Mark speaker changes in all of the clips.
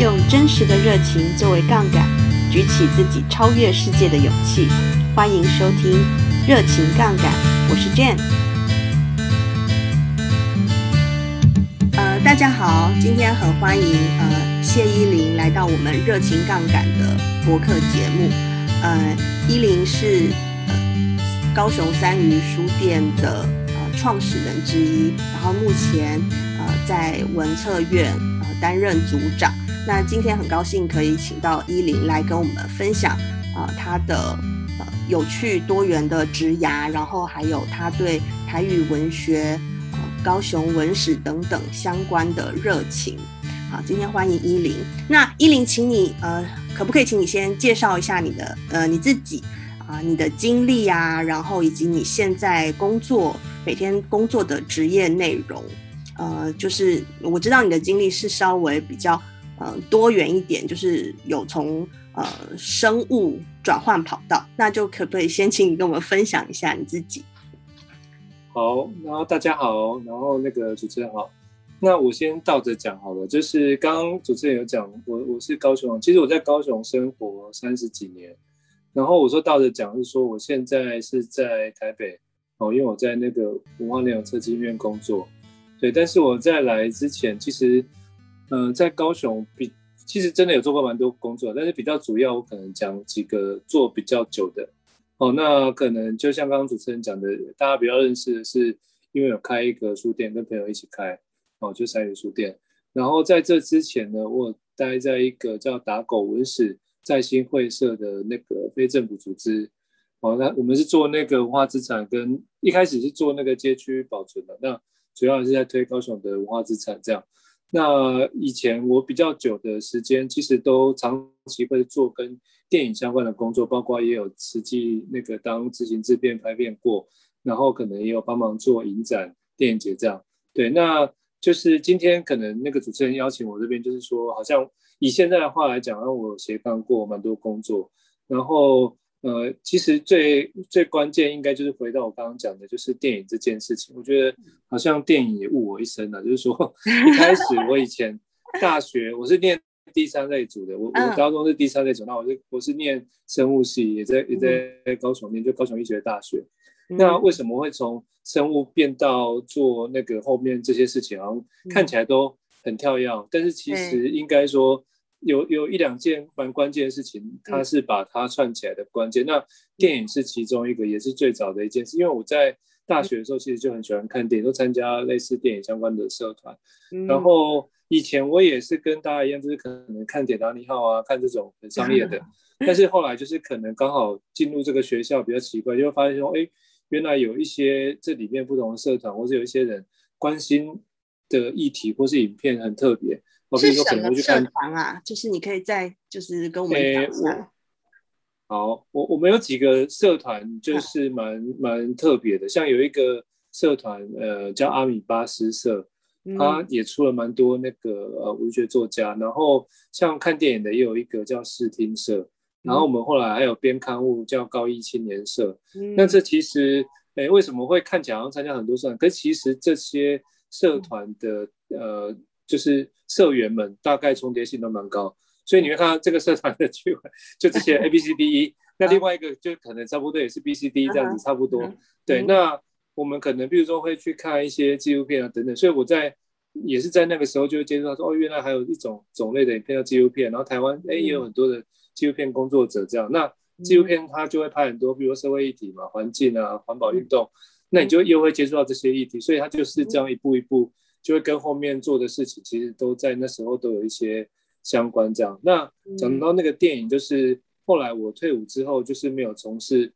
Speaker 1: 用真实的热情作为杠杆，举起自己超越世界的勇气。欢迎收听《热情杠杆》，我是 Jane。呃，大家好，今天很欢迎呃谢依霖来到我们《热情杠杆》的播客节目。呃，依霖是呃高雄三余书店的呃创始人之一，然后目前呃在文策院呃担任组长。那今天很高兴可以请到依霖来跟我们分享啊、呃，的呃有趣多元的职涯，然后还有他对台语文学、呃、高雄文史等等相关的热情。好，今天欢迎依霖。那依霖，请你呃，可不可以请你先介绍一下你的呃你自己啊、你的经历啊，然后以及你现在工作每天工作的职业内容。呃，就是我知道你的经历是稍微比较。呃，多元一点，就是有从呃生物转换跑道，那就可不可以先请你跟我们分享一下你自己？
Speaker 2: 好，然后大家好，然后那个主持人好，那我先倒着讲好了，就是刚刚主持人有讲，我我是高雄，其实我在高雄生活三十几年，然后我说倒着讲是说我现在是在台北哦，因为我在那个文化内容策进院工作，对，但是我在来之前其实。嗯、呃，在高雄比其实真的有做过蛮多工作，但是比较主要，我可能讲几个做比较久的。哦，那可能就像刚刚主持人讲的，大家比较认识的是，因为有开一个书店，跟朋友一起开，哦，就三元书店。然后在这之前呢，我待在一个叫打狗文史再兴会社的那个非政府组织。哦，那我们是做那个文化资产，跟一开始是做那个街区保存的，那主要是在推高雄的文化资产这样。那以前我比较久的时间，其实都长期会做跟电影相关的工作，包括也有实际那个当执行制片拍片过，然后可能也有帮忙做影展、电影节这样。对，那就是今天可能那个主持人邀请我这边，就是说好像以现在的话来讲，让我斜杠过蛮多工作，然后。呃，其实最最关键应该就是回到我刚刚讲的，就是电影这件事情。我觉得好像电影也误我一生了，就是说 一开始我以前大学我是念第三类组的，我我高中是第三类组，那我是我是念生物系，也在也在高雄念，就高雄医学大学。那为什么会从生物变到做那个后面这些事情，好像看起来都很跳跃，但是其实应该说。有有一两件蛮关键的事情，它是把它串起来的关键。嗯、那电影是其中一个，也是最早的一件事。因为我在大学的时候，其实就很喜欢看电影，都参加类似电影相关的社团。嗯、然后以前我也是跟大家一样，就是可能看《铁达尼号》啊，看这种很商业的。嗯、但是后来就是可能刚好进入这个学校比较奇怪，就会发现说，哎，原来有一些这里面不同的社团，或是有一些人关心的议题或是影片很特别。
Speaker 1: 是什么社团啊？就是你可以再就是跟我们讲一下。欸、
Speaker 2: 好，我我们有几个社团，就是蛮蛮特别的。像有一个社团，呃，叫阿米巴诗社，他也出了蛮多那个呃文学作家。然后像看电影的，也有一个叫视听社。然后我们后来还有编刊物叫高一青年社。嗯、那这其实，哎、欸，为什么会看起来好像参加很多社团？可是其实这些社团的呃。就是社员们大概重叠性都蛮高，所以你会看到这个社团的聚会，就这些 A B C D E，那另外一个就可能差不多也是 B C D 这样子差不多。对，那我们可能比如说会去看一些纪录片啊等等，所以我在也是在那个时候就会接触到说，哦，原来还有一种种类的影片叫纪录片，然后台湾哎也有很多的纪录片工作者这样，那纪录片它就会拍很多，比如说社会议题嘛，环境啊，环保运动，那你就又会接触到这些议题，所以它就是这样一步一步。就会跟后面做的事情，其实都在那时候都有一些相关。这样，那讲到那个电影，就是后来我退伍之后，就是没有从事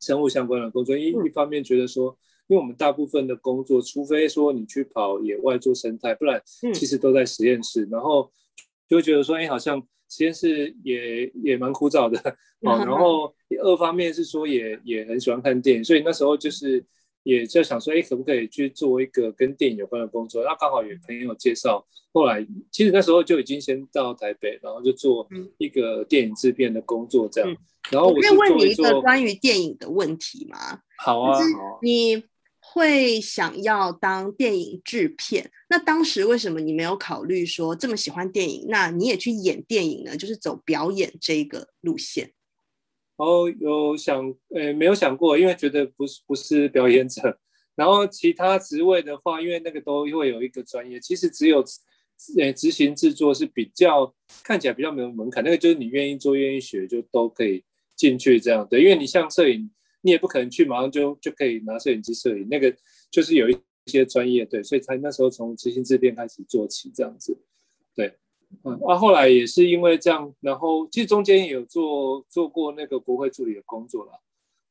Speaker 2: 生物相关的工作。一一方面觉得说，因为我们大部分的工作，除非说你去跑野外做生态，不然其实都在实验室。然后就会觉得说，哎，好像实验室也也蛮枯燥的。好 然后二方面是说也，也也很喜欢看电影，所以那时候就是。也就想说，哎，可不可以去做一个跟电影有关的工作？那刚好有朋友介绍，后来其实那时候就已经先到台北，然后就做一个电影制片的工作，这样。嗯、然后我
Speaker 1: 可以问你一个关于电影的问题吗？
Speaker 2: 好啊，
Speaker 1: 你会想要当电影制片。那当时为什么你没有考虑说这么喜欢电影，那你也去演电影呢？就是走表演这个路线。
Speaker 2: 然后，有想，呃，没有想过，因为觉得不是不是表演者。然后其他职位的话，因为那个都会有一个专业，其实只有呃执行制作是比较看起来比较没有门槛，那个就是你愿意做愿意学就都可以进去这样的。因为你像摄影，你也不可能去马上就就可以拿摄影机摄影，那个就是有一些专业，对，所以才那时候从执行制片开始做起这样子，对，嗯，啊，后来也是因为这样，然后其实中间也有做做过那个国会助理的工作啦。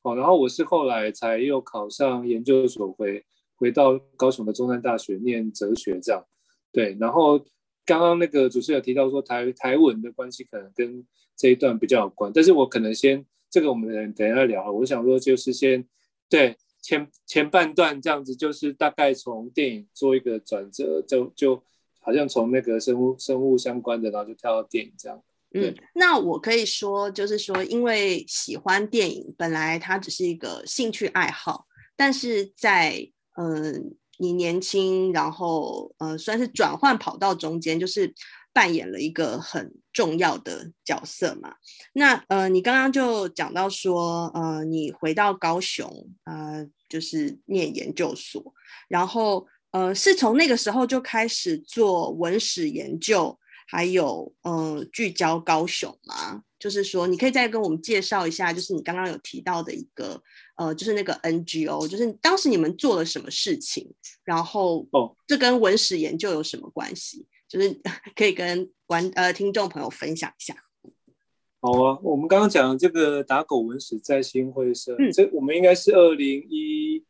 Speaker 2: 哦，然后我是后来才又考上研究所回回到高雄的中山大学念哲学这样，对，然后刚刚那个主持人有提到说台台文的关系可能跟这一段比较有关，但是我可能先这个我们等一下聊，我想说就是先对前前半段这样子，就是大概从电影做一个转折，就就好像从那个生物生物相关的，然后就跳到电影这样。
Speaker 1: 嗯，那我可以说，就是说，因为喜欢电影，本来它只是一个兴趣爱好，但是在嗯、呃，你年轻，然后呃，算是转换跑道中间，就是扮演了一个很重要的角色嘛。那呃，你刚刚就讲到说，呃，你回到高雄，呃，就是念研究所，然后呃，是从那个时候就开始做文史研究。还有，呃，聚焦高雄嘛，就是说，你可以再跟我们介绍一下，就是你刚刚有提到的一个，呃，就是那个 NGO，就是当时你们做了什么事情，然后，哦，这跟文史研究有什么关系？就是 可以跟观呃听众朋友分享一下。
Speaker 2: 好啊，我们刚刚讲这个打狗文史在新会社，嗯，这我们应该是二零一。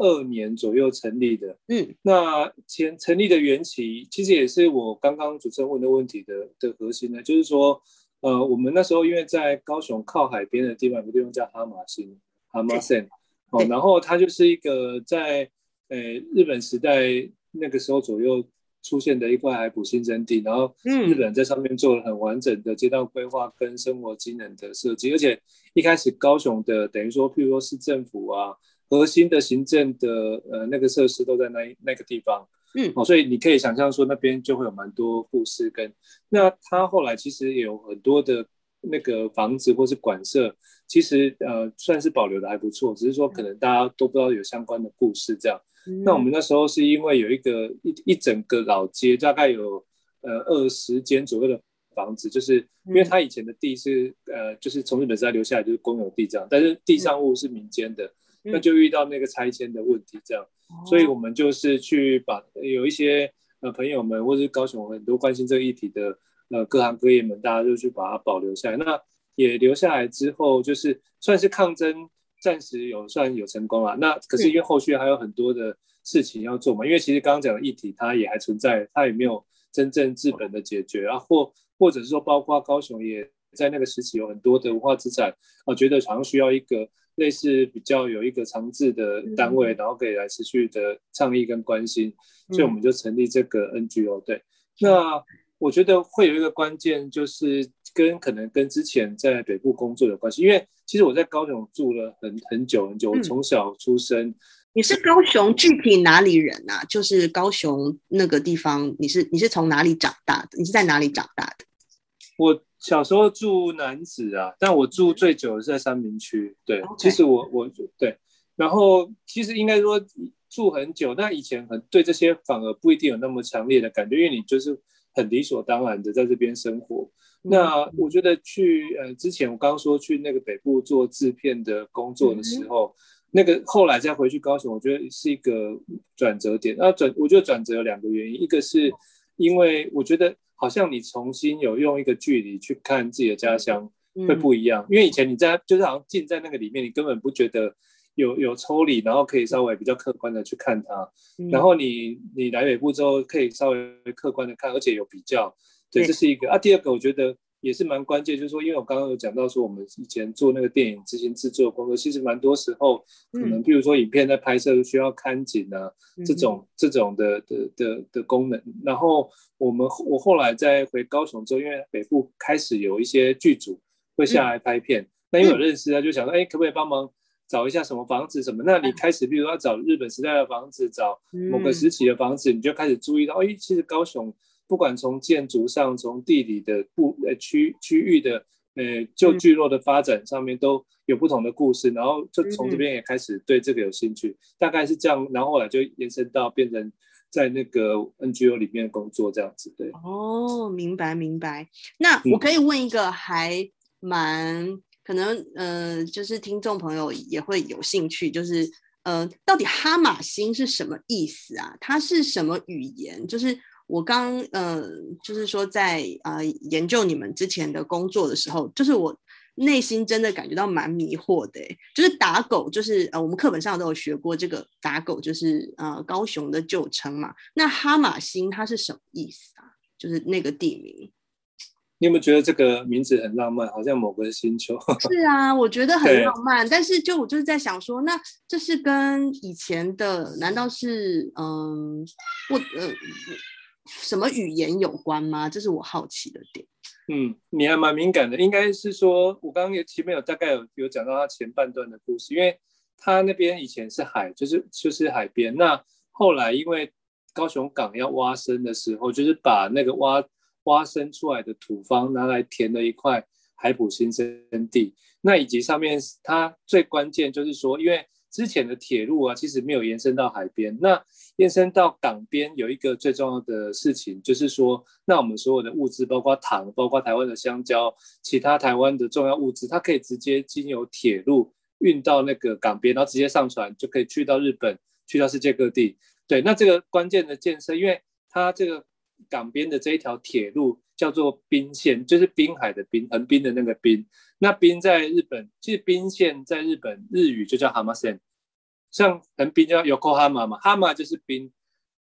Speaker 2: 二年左右成立的，
Speaker 1: 嗯，
Speaker 2: 那前成立的缘起，其实也是我刚刚主持人问的问题的的核心呢，就是说，呃，我们那时候因为在高雄靠海边的地方，有个地方叫哈马星，哈马森，哦，然后它就是一个在呃日本时代那个时候左右出现的一块海埔新生地，然后日本在上面做了很完整的街道规划跟生活机能的设计，而且一开始高雄的等于说，譬如说市政府啊。核心的行政的呃那个设施都在那那个地方，
Speaker 1: 嗯，
Speaker 2: 哦，所以你可以想象说那边就会有蛮多故事跟那他后来其实也有很多的那个房子或是馆舍，其实呃算是保留的还不错，只是说可能大家都不知道有相关的故事这样。嗯、那我们那时候是因为有一个一一整个老街，大概有呃二十间左右的房子，就是因为他以前的地是呃就是从日本时代留下来就是公有地这样，但是地上物是民间的。那就遇到那个拆迁的问题，这样，嗯，所以我们就是去把有一些呃朋友们，或者是高雄很多关心这个议题的呃各行各业们，大家就去把它保留下来。那也留下来之后，就是算是抗争，暂时有算有成功了。那可是因为后续还有很多的事情要做嘛，因为其实刚刚讲的议题它也还存在，它也没有真正治本的解决啊，或或者是说包括高雄也在那个时期有很多的文化资产，我觉得好像需要一个。类似比较有一个长治的单位，然后可以来持续的倡议跟关心，所以我们就成立这个 NGO。对，那我觉得会有一个关键，就是跟可能跟之前在北部工作有关系，因为其实我在高雄住了很很久很久，我从小出生。
Speaker 1: 你是高雄具体哪里人啊？就是高雄那个地方，你是你是从哪里长大的？你是在哪里长大的？
Speaker 2: 我。小时候住南子啊，但我住最久的是在三明区。对，Okay. 其实我我对，然后其实应该说住很久，但以前很对这些反而不一定有那么强烈的感觉，因为你就是很理所当然的在这边生活。嗯、那我觉得去呃之前我刚刚说去那个北部做制片的工作的时候，嗯、那个后来再回去高雄，我觉得是一个转折点。那转我觉得转折有两个原因，一个是因为我觉得。好像你重新有用一个距离去看自己的家乡，会不一样。嗯、因为以前你在就是好像浸在那个里面，你根本不觉得有有抽离，然后可以稍微比较客观的去看它。嗯、然后你你来北部之后，可以稍微客观的看，而且有比较。对，这是一个啊。第二个，我觉得。也是蛮关键，就是说，因为我刚刚有讲到说，我们以前做那个电影执行制作工作，其实蛮多时候可能，譬如说影片在拍摄需要看景啊，嗯、这种这种的的的的功能。然后我们我后来在回高雄之后，因为北部开始有一些剧组会下来拍片，那、嗯、因为有认识他就想说，哎，可不可以帮忙找一下什么房子什么。那你开始，比如要找日本时代的房子，找某个时期的房子，你就开始注意到，哎，其实高雄不管从建筑上，从地理的部呃区区域的呃旧聚落的发展上面都有不同的故事，然后就从这边也开始对这个有兴趣，大概是这样，然后后来就延伸到变成。在那个 NGO 里面工作这样子，对。
Speaker 1: 哦，明白明白。那我可以问一个还蛮可能，呃，就是听众朋友也会有兴趣，就是呃，到底哈马星是什么意思啊？它是什么语言？就是我刚呃，就是说在呃研究你们之前的工作的时候，就是我。内心真的感觉到蛮迷惑的，就是打狗，就是呃，我们课本上都有学过这个打狗，就是呃高雄的旧称嘛。那哈马星它是什么意思啊？就是那个地名。
Speaker 2: 你有没有觉得这个名字很浪漫，好像某个星球？
Speaker 1: 是啊，我觉得很浪漫。但是就我就是在想说，那这是跟以前的难道是嗯，我呃什么语言有关吗？这是我好奇的点。
Speaker 2: 嗯，你还蛮敏感的，应该是说，我刚刚有前面有大概有有讲到他前半段的故事，因为他那边以前是海，就是就是海边。那后来因为高雄港要挖深的时候，就是把那个挖挖深出来的土方拿来填了一块海埔新生地。那以及上面它最关键就是说，因为之前的铁路啊，其实没有延伸到海边。那延伸到港边有一个最重要的事情，就是说，那我们所有的物资，包括糖，包括台湾的香蕉，其他台湾的重要物资，它可以直接经由铁路运到那个港边，然后直接上船就可以去到日本，去到世界各地。对，那这个关键的建设，因为它这个港边的这一条铁路叫做滨线，就是滨海的滨，横滨的那个滨。那滨在日本，其实滨线在日本日语就叫浜线，像横滨叫 Yokohama 嘛，哈马就是滨，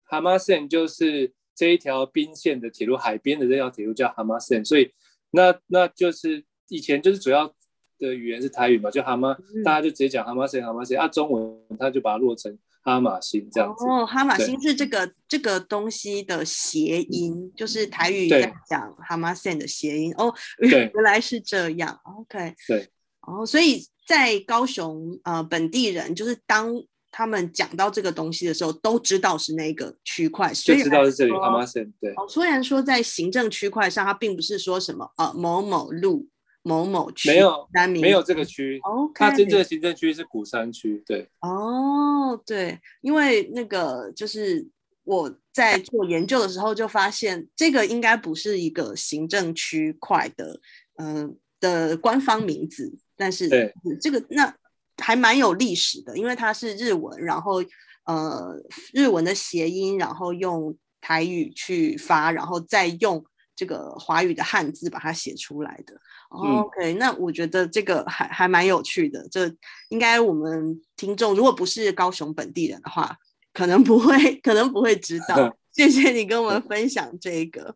Speaker 2: 浜线就是这一条滨线的铁路，海边的这条铁路叫浜线，所以那那就是以前就是主要的语言是台语嘛，就哈马，大家就直接讲哈马线，哈马线啊，中文他就把它落成。哈马星这样子
Speaker 1: 哦，哈马星是这个这个东西的谐音，就是台语在讲哈马森的谐音哦，原来是这样。OK，
Speaker 2: 对，
Speaker 1: 哦，所以在高雄呃本地人，就是当他们讲到这个东西的时候，都知道是那个区块，所以
Speaker 2: 知道是这里哈马森。对，
Speaker 1: 哦，虽然说在行政区块上，它并不是说什么呃某某路。某某区
Speaker 2: 没有，没有这个区。
Speaker 1: OK，
Speaker 2: 它真正的行政区是鼓山区。对，
Speaker 1: 哦，对，因为那个就是我在做研究的时候就发现，这个应该不是一个行政区块的，嗯、呃、的官方名字，但是对这个那还蛮有历史的，因为它是日文，然后呃日文的谐音，然后用台语去发，然后再用这个华语的汉字把它写出来的。OK，那我觉得这个还还蛮有趣的。这应该我们听众如果不是高雄本地人的话，可能不会，可能不会知道。谢谢你跟我们分享这个。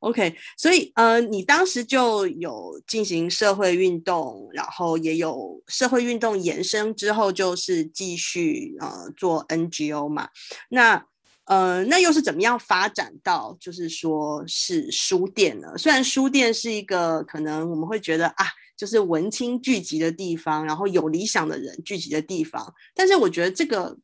Speaker 1: OK，所以呃，你当时就有进行社会运动，然后也有社会运动延伸之后，就是继续呃做 NGO 嘛。那呃，那又是怎么样发展到就是说是书店呢？虽然书店是一个可能我们会觉得啊，就是文青聚集的地方，然后有理想的人聚集的地方，但是我觉得这个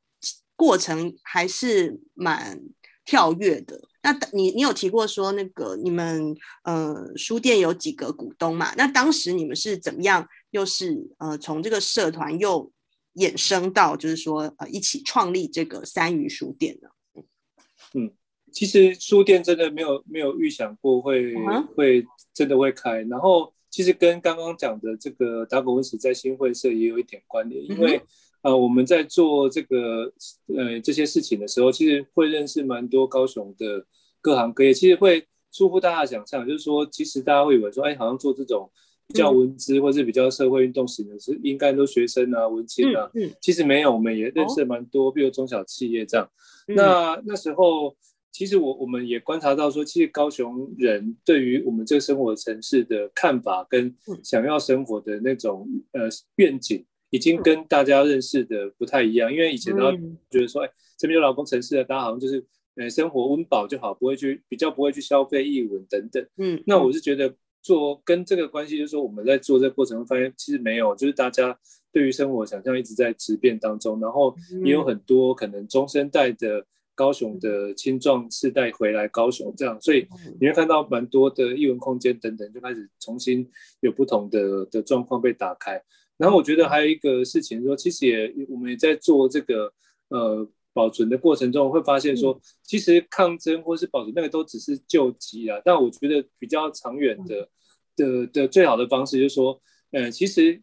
Speaker 1: 过程还是蛮跳跃的。那你你有提过说那个你们呃书店有几个股东嘛？那当时你们是怎么样？又是呃从这个社团又衍生到就是说呃一起创立这个三余书店呢？
Speaker 2: 嗯，其实书店真的没有没有预想过会、uh-huh. 会真的会开，然后其实跟刚刚讲的这个打狗文史在新会社也有一点关联，因为、uh-huh. 呃我们在做这个呃这些事情的时候，其实会认识蛮多高雄的各行各业，其实会出乎大家想象，就是说其实大家会以为说，哎，好像做这种比较文资、uh-huh. 或是比较社会运动型的是应该都学生啊文青啊，uh-huh. 其实没有，我们也认识蛮多，比如中小企业这样。那那时候，其实我我们也观察到说，其实高雄人对于我们这个生活城市的看法跟想要生活的那种呃愿景，已经跟大家认识的不太一样。因为以前都觉得说，哎，这边有劳工城市的，大家好像就是呃生活温饱就好，不会去比较不会去消费艺文等等。嗯，那我是觉得做跟这个关系，就是说我们在做这个过程中发现，其实没有，就是大家对于生活想象一直在质变当中，然后也有很多可能中生代的高雄的青壮世代回来高雄这样，所以你会看到蛮多的艺文空间等等就开始重新有不同的的状况被打开。然后我觉得还有一个事情说，其实也我们也在做这个呃保存的过程中，会发现说，其实抗争或是保存那个都只是救急啊，但我觉得比较长远的的的最好的方式就是说，呃，其实。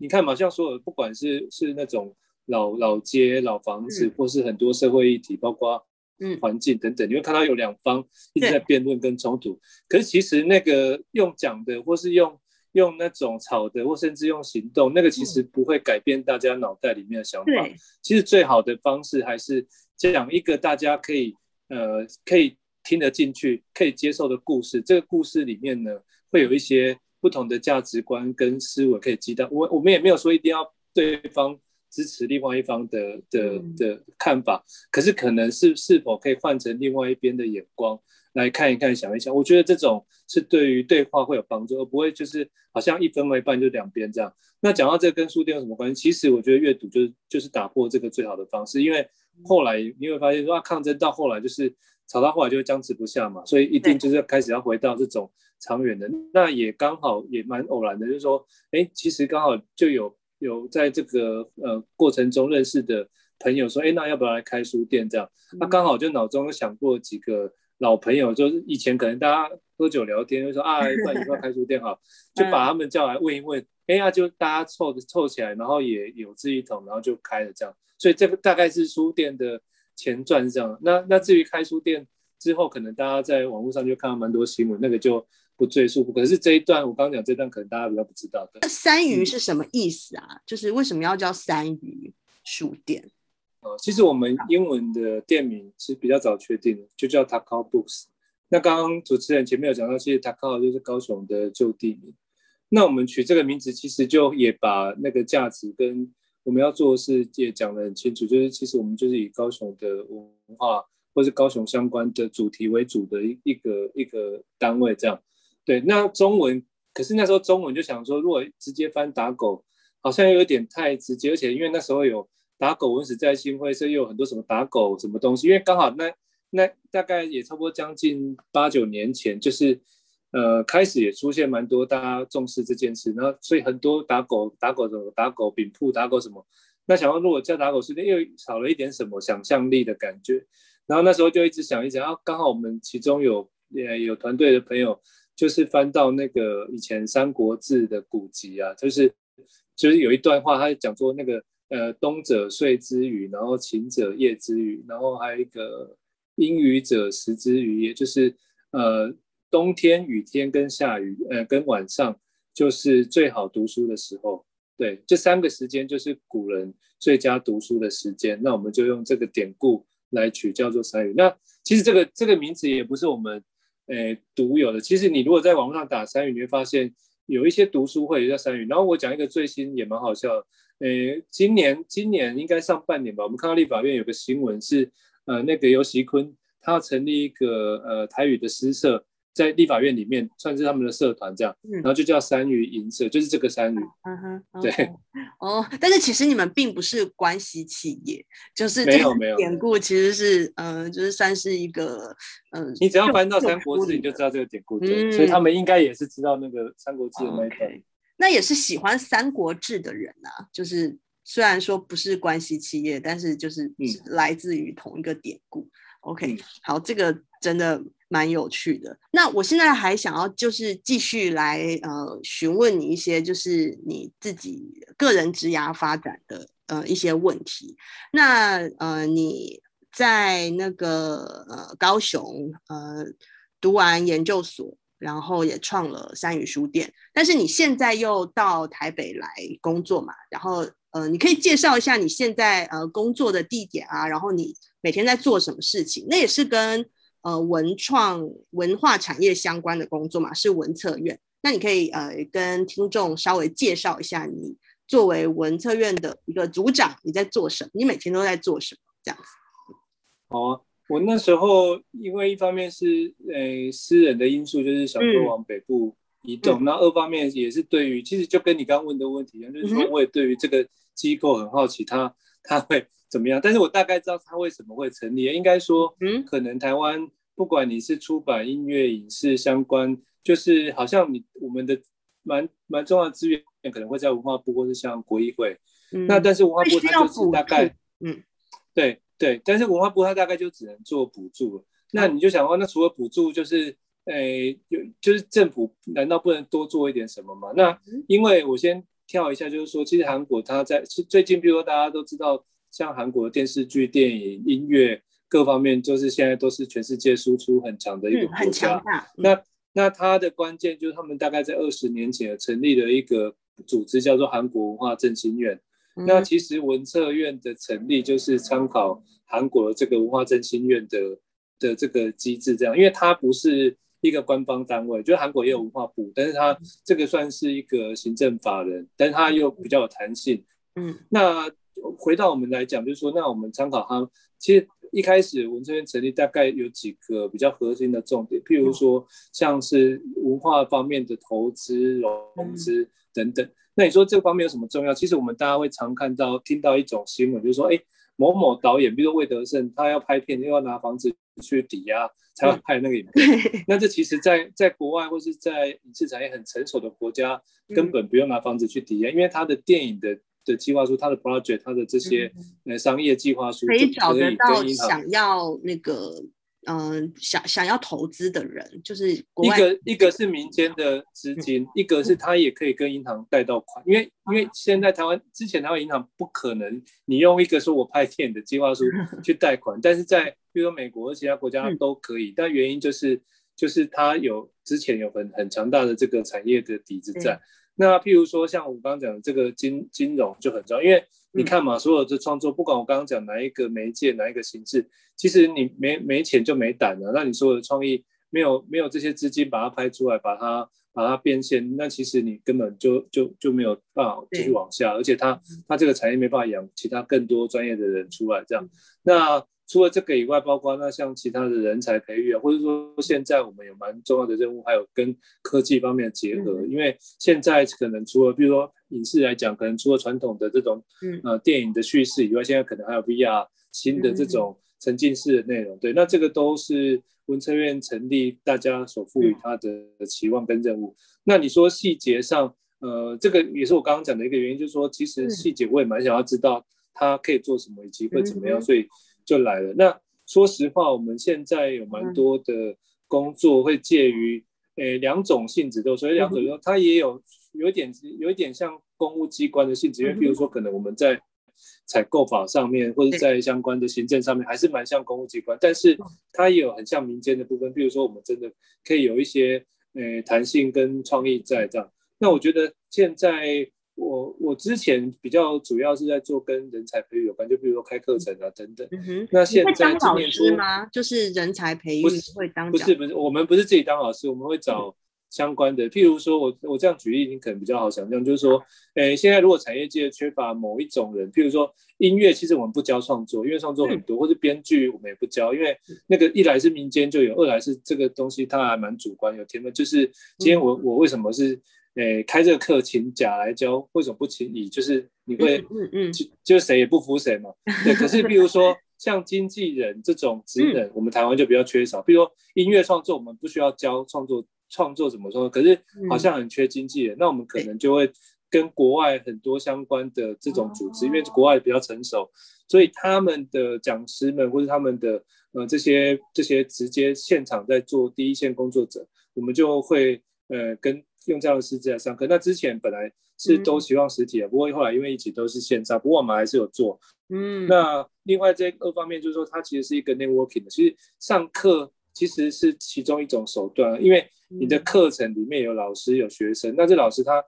Speaker 2: 你看嘛，像所有不管是是那种老老街、老房子，嗯、或是很多社会议题，包括嗯环境等等，嗯、你会看到有两方一直在辩论跟冲突。可是其实那个用讲的，或是用用那种吵的，或甚至用行动，那个其实不会改变大家脑袋里面的想法。对其实最好的方式还是讲一个大家可以呃可以听得进去、可以接受的故事。这个故事里面呢，会有一些。不同的价值观跟思维可以激荡，我我们也没有说一定要对方支持另外一方的的的看法，可是可能是是否可以换成另外一边的眼光来看一看、想一想，我觉得这种是对于对话会有帮助，而不会就是好像一分为半就两边这样。那讲到这个跟书店有什么关系？其实我觉得阅读就是就是打破这个最好的方式，因为后来你会发现说啊，抗争到后来就是吵到后来就僵持不下嘛，所以一定就是要开始要回到这种。长远的，那也刚好也蛮偶然的，就是说，哎，其实刚好就有有在这个呃过程中认识的朋友说，哎，那要不要来开书店这样？那刚好就脑中有想过几个老朋友，就是以前可能大家喝酒聊天，就说啊，不然你要开书店好，就把他们叫来问一问，哎呀，就大家凑凑起来，然后也有志一同，然后就开了这样。所以这个大概是书店的前传这样。那那至于开书店之后，可能大家在网络上就看到蛮多新闻，那个就。不赘述，可是这一段我刚刚讲这段，可能大家比较不知道的。
Speaker 1: 三鱼是什么意思啊？嗯、就是为什么要叫三鱼书店？
Speaker 2: 呃，其实我们英文的店名是比较早确定的，就叫 Takao Books。那刚刚主持人前面有讲到，其实 Takao 就是高雄的旧地名。那我们取这个名字，其实就也把那个价值跟我们要做的事也讲得很清楚，就是其实我们就是以高雄的文化或是高雄相关的主题为主的一一个一个单位这样。对，那中文，可是那时候中文就想说，如果直接翻打狗，好像有点太直接，而且因为那时候有打狗文史再新会，所以有很多什么打狗什么东西，因为刚好那那大概也差不多将近八九年前，就是呃开始也出现蛮多大家重视这件事，然后所以很多打狗打狗什么打狗饼铺打狗什么，那想要如果叫打狗书店，又少了一点什么想象力的感觉，然后那时候就一直想一想，啊，刚好我们其中有也有团队的朋友。就是翻到那个以前《三国志》的古籍啊，就是就是有一段话，他讲说那个呃冬者睡之余，然后晴者夜之余，然后还有一个阴雨者食之余，也就是呃冬天雨天跟下雨呃跟晚上就是最好读书的时候，对，这三个时间就是古人最佳读书的时间，那我们就用这个典故来取叫做三雨。那其实这个这个名字也不是我们。诶，独有的。其实你如果在网络上打三雨，你会发现有一些读书会也叫三雨。然后我讲一个最新也蛮好笑。诶，今年今年应该上半年吧，我们看到立法院有个新闻是，呃，那个游锡堃他要成立一个呃台语的诗社。在立法院里面算是他们的社团这样，然后就叫三语营社，就是这个三语。嗯哼，对。
Speaker 1: 哦，但是其实你们并不是关系企业，就是没有没有典故，其实是呃，就是算是一个呃，
Speaker 2: 你只要翻到《三国志》，你就知道这个典故，对。所以他们应该也是知道那个《三国志》的那一段。
Speaker 1: 那也是喜欢《三国志》的人啊，就是虽然说不是关系企业，但是就是来自于同一个典故。OK，好，这个真的。蛮有趣的。那我现在还想要就是继续来呃询问你一些就是你自己个人职涯发展的呃一些问题。那呃你在那个呃高雄呃读完研究所，然后也创了三语书店，但是你现在又到台北来工作嘛？然后呃你可以介绍一下你现在呃工作的地点啊，然后你每天在做什么事情？那也是跟。呃，文创文化产业相关的工作嘛，是文策院。那你可以呃跟听众稍微介绍一下，你作为文策院的一个组长，你在做什么？你每天都在做什么？这样子。
Speaker 2: 好啊，我那时候因为一方面是呃私人的因素，就是想说往北部移动。那、嗯、二方面也是对于，其实就跟你刚刚问的问题一样，就是说我也对于这个机构很好奇，他他会怎么样？但是我大概知道他为什么会成立。应该说，嗯，可能台湾不管你是出版、音乐、影视相关，就是好像你我们的蛮蛮重要的资源可能会在文化部或是像国议会。嗯、那但是文化部它就是大概，嗯，对对，但是文化部它大概就只能做补助了。那你就想说，那除了补助，就是，诶，有就是政府难道不能多做一点什么吗？那因为我先跳一下，就是说，其实韩国它在最近，比如说大家都知道，像韩国的电视剧、电影、音乐各方面，就是现在都是全世界输出很强的一个国家。嗯、很强大。嗯、那那它的关键就是他们大概在二十年前成立了一个组织，叫做韩国文化振兴院。嗯、那其实文策院的成立就是参考韩国的这个文化振兴院的。的这个机制这样，因为它不是一个官方单位，就是韩国也有文化部，但是它这个算是一个行政法人，但是它又比较有弹性。嗯，那回到我们来讲，就是说，那我们参考它，其实一开始文策院成立大概有几个比较核心的重点，譬如说像是文化方面的投资、融资等等。那你说这方面有什么重要？其实我们大家会常看到、听到一种新闻，就是说，哎，某某导演，比如说魏德胜，他要拍片，又要拿房子。去抵押才要拍那个影片，嗯、那这其实在，在在国外或是在影视产业很成熟的国家，根本不用拿房子去抵押，嗯、因为他的电影的的计划书、他的 project、他的这些呃商业计划书
Speaker 1: 可以找得到想要那个。嗯，想想要投资的人，就是国外
Speaker 2: 一个一个是民间的资金，嗯、一个是他也可以跟银行贷到款，因为因为现在台湾之前台湾银行不可能，你用一个说我拍电影的计划书 去贷款，但是在比如说美国和其他国家都可以，嗯、但原因就是就是他有之前有很很强大的这个产业的底子在。嗯、那譬如说像我刚刚讲的这个金金融就很重要，因为。你看嘛，所有的创作，不管我刚刚讲哪一个媒介、哪一个形式，其实你没没钱就没胆了。那你所有的创意没有没有这些资金把它拍出来，把它把它变现，那其实你根本就就就没有办法继续往下。而且它它这个产业没办法养其他更多专业的人出来，这样。那除了这个以外，包括那像其他的人才培育啊，或者说现在我们有蛮重要的任务，还有跟科技方面的结合。嗯、因为现在可能除了比如说影视来讲，可能除了传统的这种呃电影的叙事以外，现在可能还有 VR 新的这种沉浸式的内容。对，那这个都是文策院成立大家所赋予它的期望跟任务。那你说细节上，呃，这个也是我刚刚讲的一个原因，就是说其实细节我也蛮想要知道它可以做什么，以及会怎么样，所以。就来了。那说实话，我们现在有蛮多的工作会介于诶两种性质都，所以两种说它也有有一点有一点像公务机关的性质，因为比如说可能我们在采购法上面或者在相关的行政上面还是蛮像公务机关，但是它也有很像民间的部分，比如说我们真的可以有一些诶弹性跟创意在这样。那我觉得现在。我我之前比较主要是在做跟人才培育有关，就比如说开课程啊等等。嗯、哼那现在今年初
Speaker 1: 吗？就是人才培育会当
Speaker 2: 不是不是，我们不是自己当老师，我们会找相关的。嗯、譬如说我我这样举例，你可能比较好想象，就是说，诶，现在如果产业界缺乏某一种人，譬如说音乐，其实我们不教创作，因为创作很多，嗯、或者编剧我们也不教，因为那个一来是民间就有，二来是这个东西它还蛮主观有天分。就是今天我我为什么是？诶，开这个课请甲来教，为什么不请乙？就是你会，嗯嗯，就就谁也不服谁嘛。对，可是譬如说 像经纪人这种职能，我们台湾就比较缺少。比如说音乐创作，我们不需要教创作，创作怎么说？可是好像很缺经纪人，那我们可能就会跟国外很多相关的这种组织，因为国外比较成熟，所以他们的讲师们或者他们的呃这些这些直接现场在做第一线工作者，我们就会呃跟。用这样的师资来上课，那之前本来是都希望实体的，嗯、不过后来因为一直都是线上，不过我们还是有做。嗯，那另外这二方面就是说，它其实是一个 networking 的，其实上课其实是其中一种手段，因为你的课程里面有老师有学生，那这老师他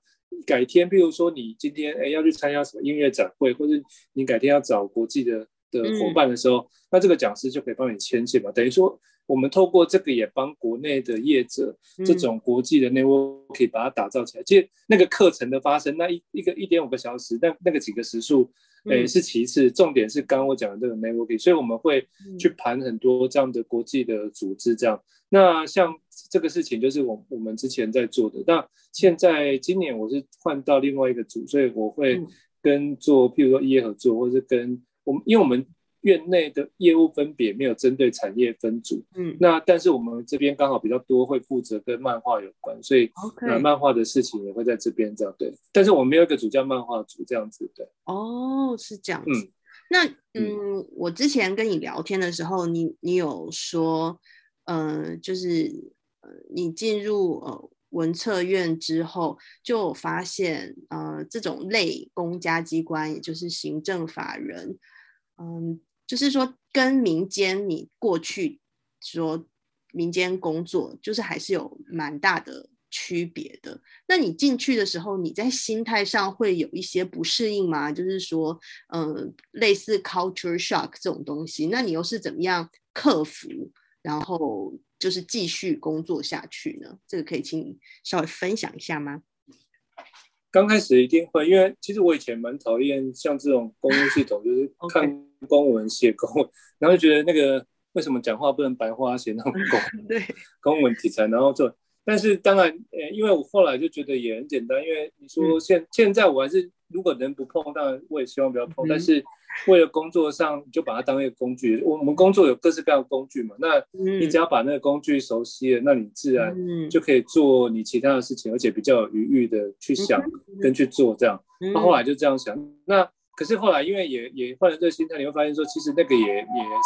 Speaker 2: 改天，譬如说你今天哎要去参加什么音乐展会，或者你改天要找国际的的伙伴的时候，嗯、那这个讲师就可以帮你牵线嘛，等于说。我们透过这个也帮国内的业者，这种国际的 network 可以把它打造起来。其实那个课程的发生，那一一个一点五个小时，那那个几个时数，诶是其次，重点是刚刚我讲的这个 network。所以我们会去盘很多这样的国际的组织，这样。那像这个事情就是我我们之前在做的。那现在今年我是换到另外一个组，所以我会跟做，譬如说业合作，或是跟我们，因为我们。院内的业务分别没有针对产业分组，嗯，那但是我们这边刚好比较多会负责跟漫画有关，所以
Speaker 1: OK，
Speaker 2: 那漫画的事情也会在这边这样对。但是我们没有一个主叫漫画组这样子对。
Speaker 1: 哦，是这样子。嗯那嗯，我之前跟你聊天的时候，你你有说，呃，就是呃，你进入呃文策院之后，就发现呃这种类公家机关，也就是行政法人，嗯。就是说，跟民间你过去说民间工作，就是还是有蛮大的区别的。那你进去的时候，你在心态上会有一些不适应吗？就是说，嗯、呃，类似 culture shock 这种东西，那你又是怎么样克服，然后就是继续工作下去呢？这个可以请你稍微分享一下吗？
Speaker 2: 刚开始一定会，因为其实我以前蛮讨厌像这种公务系统，就是 看公文写公文，然后就觉得那个为什么讲话不能白话写那种公
Speaker 1: 对
Speaker 2: 公文题材，然后就，但是当然，呃，因为我后来就觉得也很简单，因为你说现现在我还是如果能不碰，当然我也希望不要碰，但是。为了工作上，就把它当一个工具。我们工作有各式各样的工具嘛，那你只要把那个工具熟悉了，那你自然就可以做你其他的事情，而且比较有余裕的去想跟去做这样。那后来就这样想，那可是后来因为也也换了这个心态，你会发现说，其实那个也也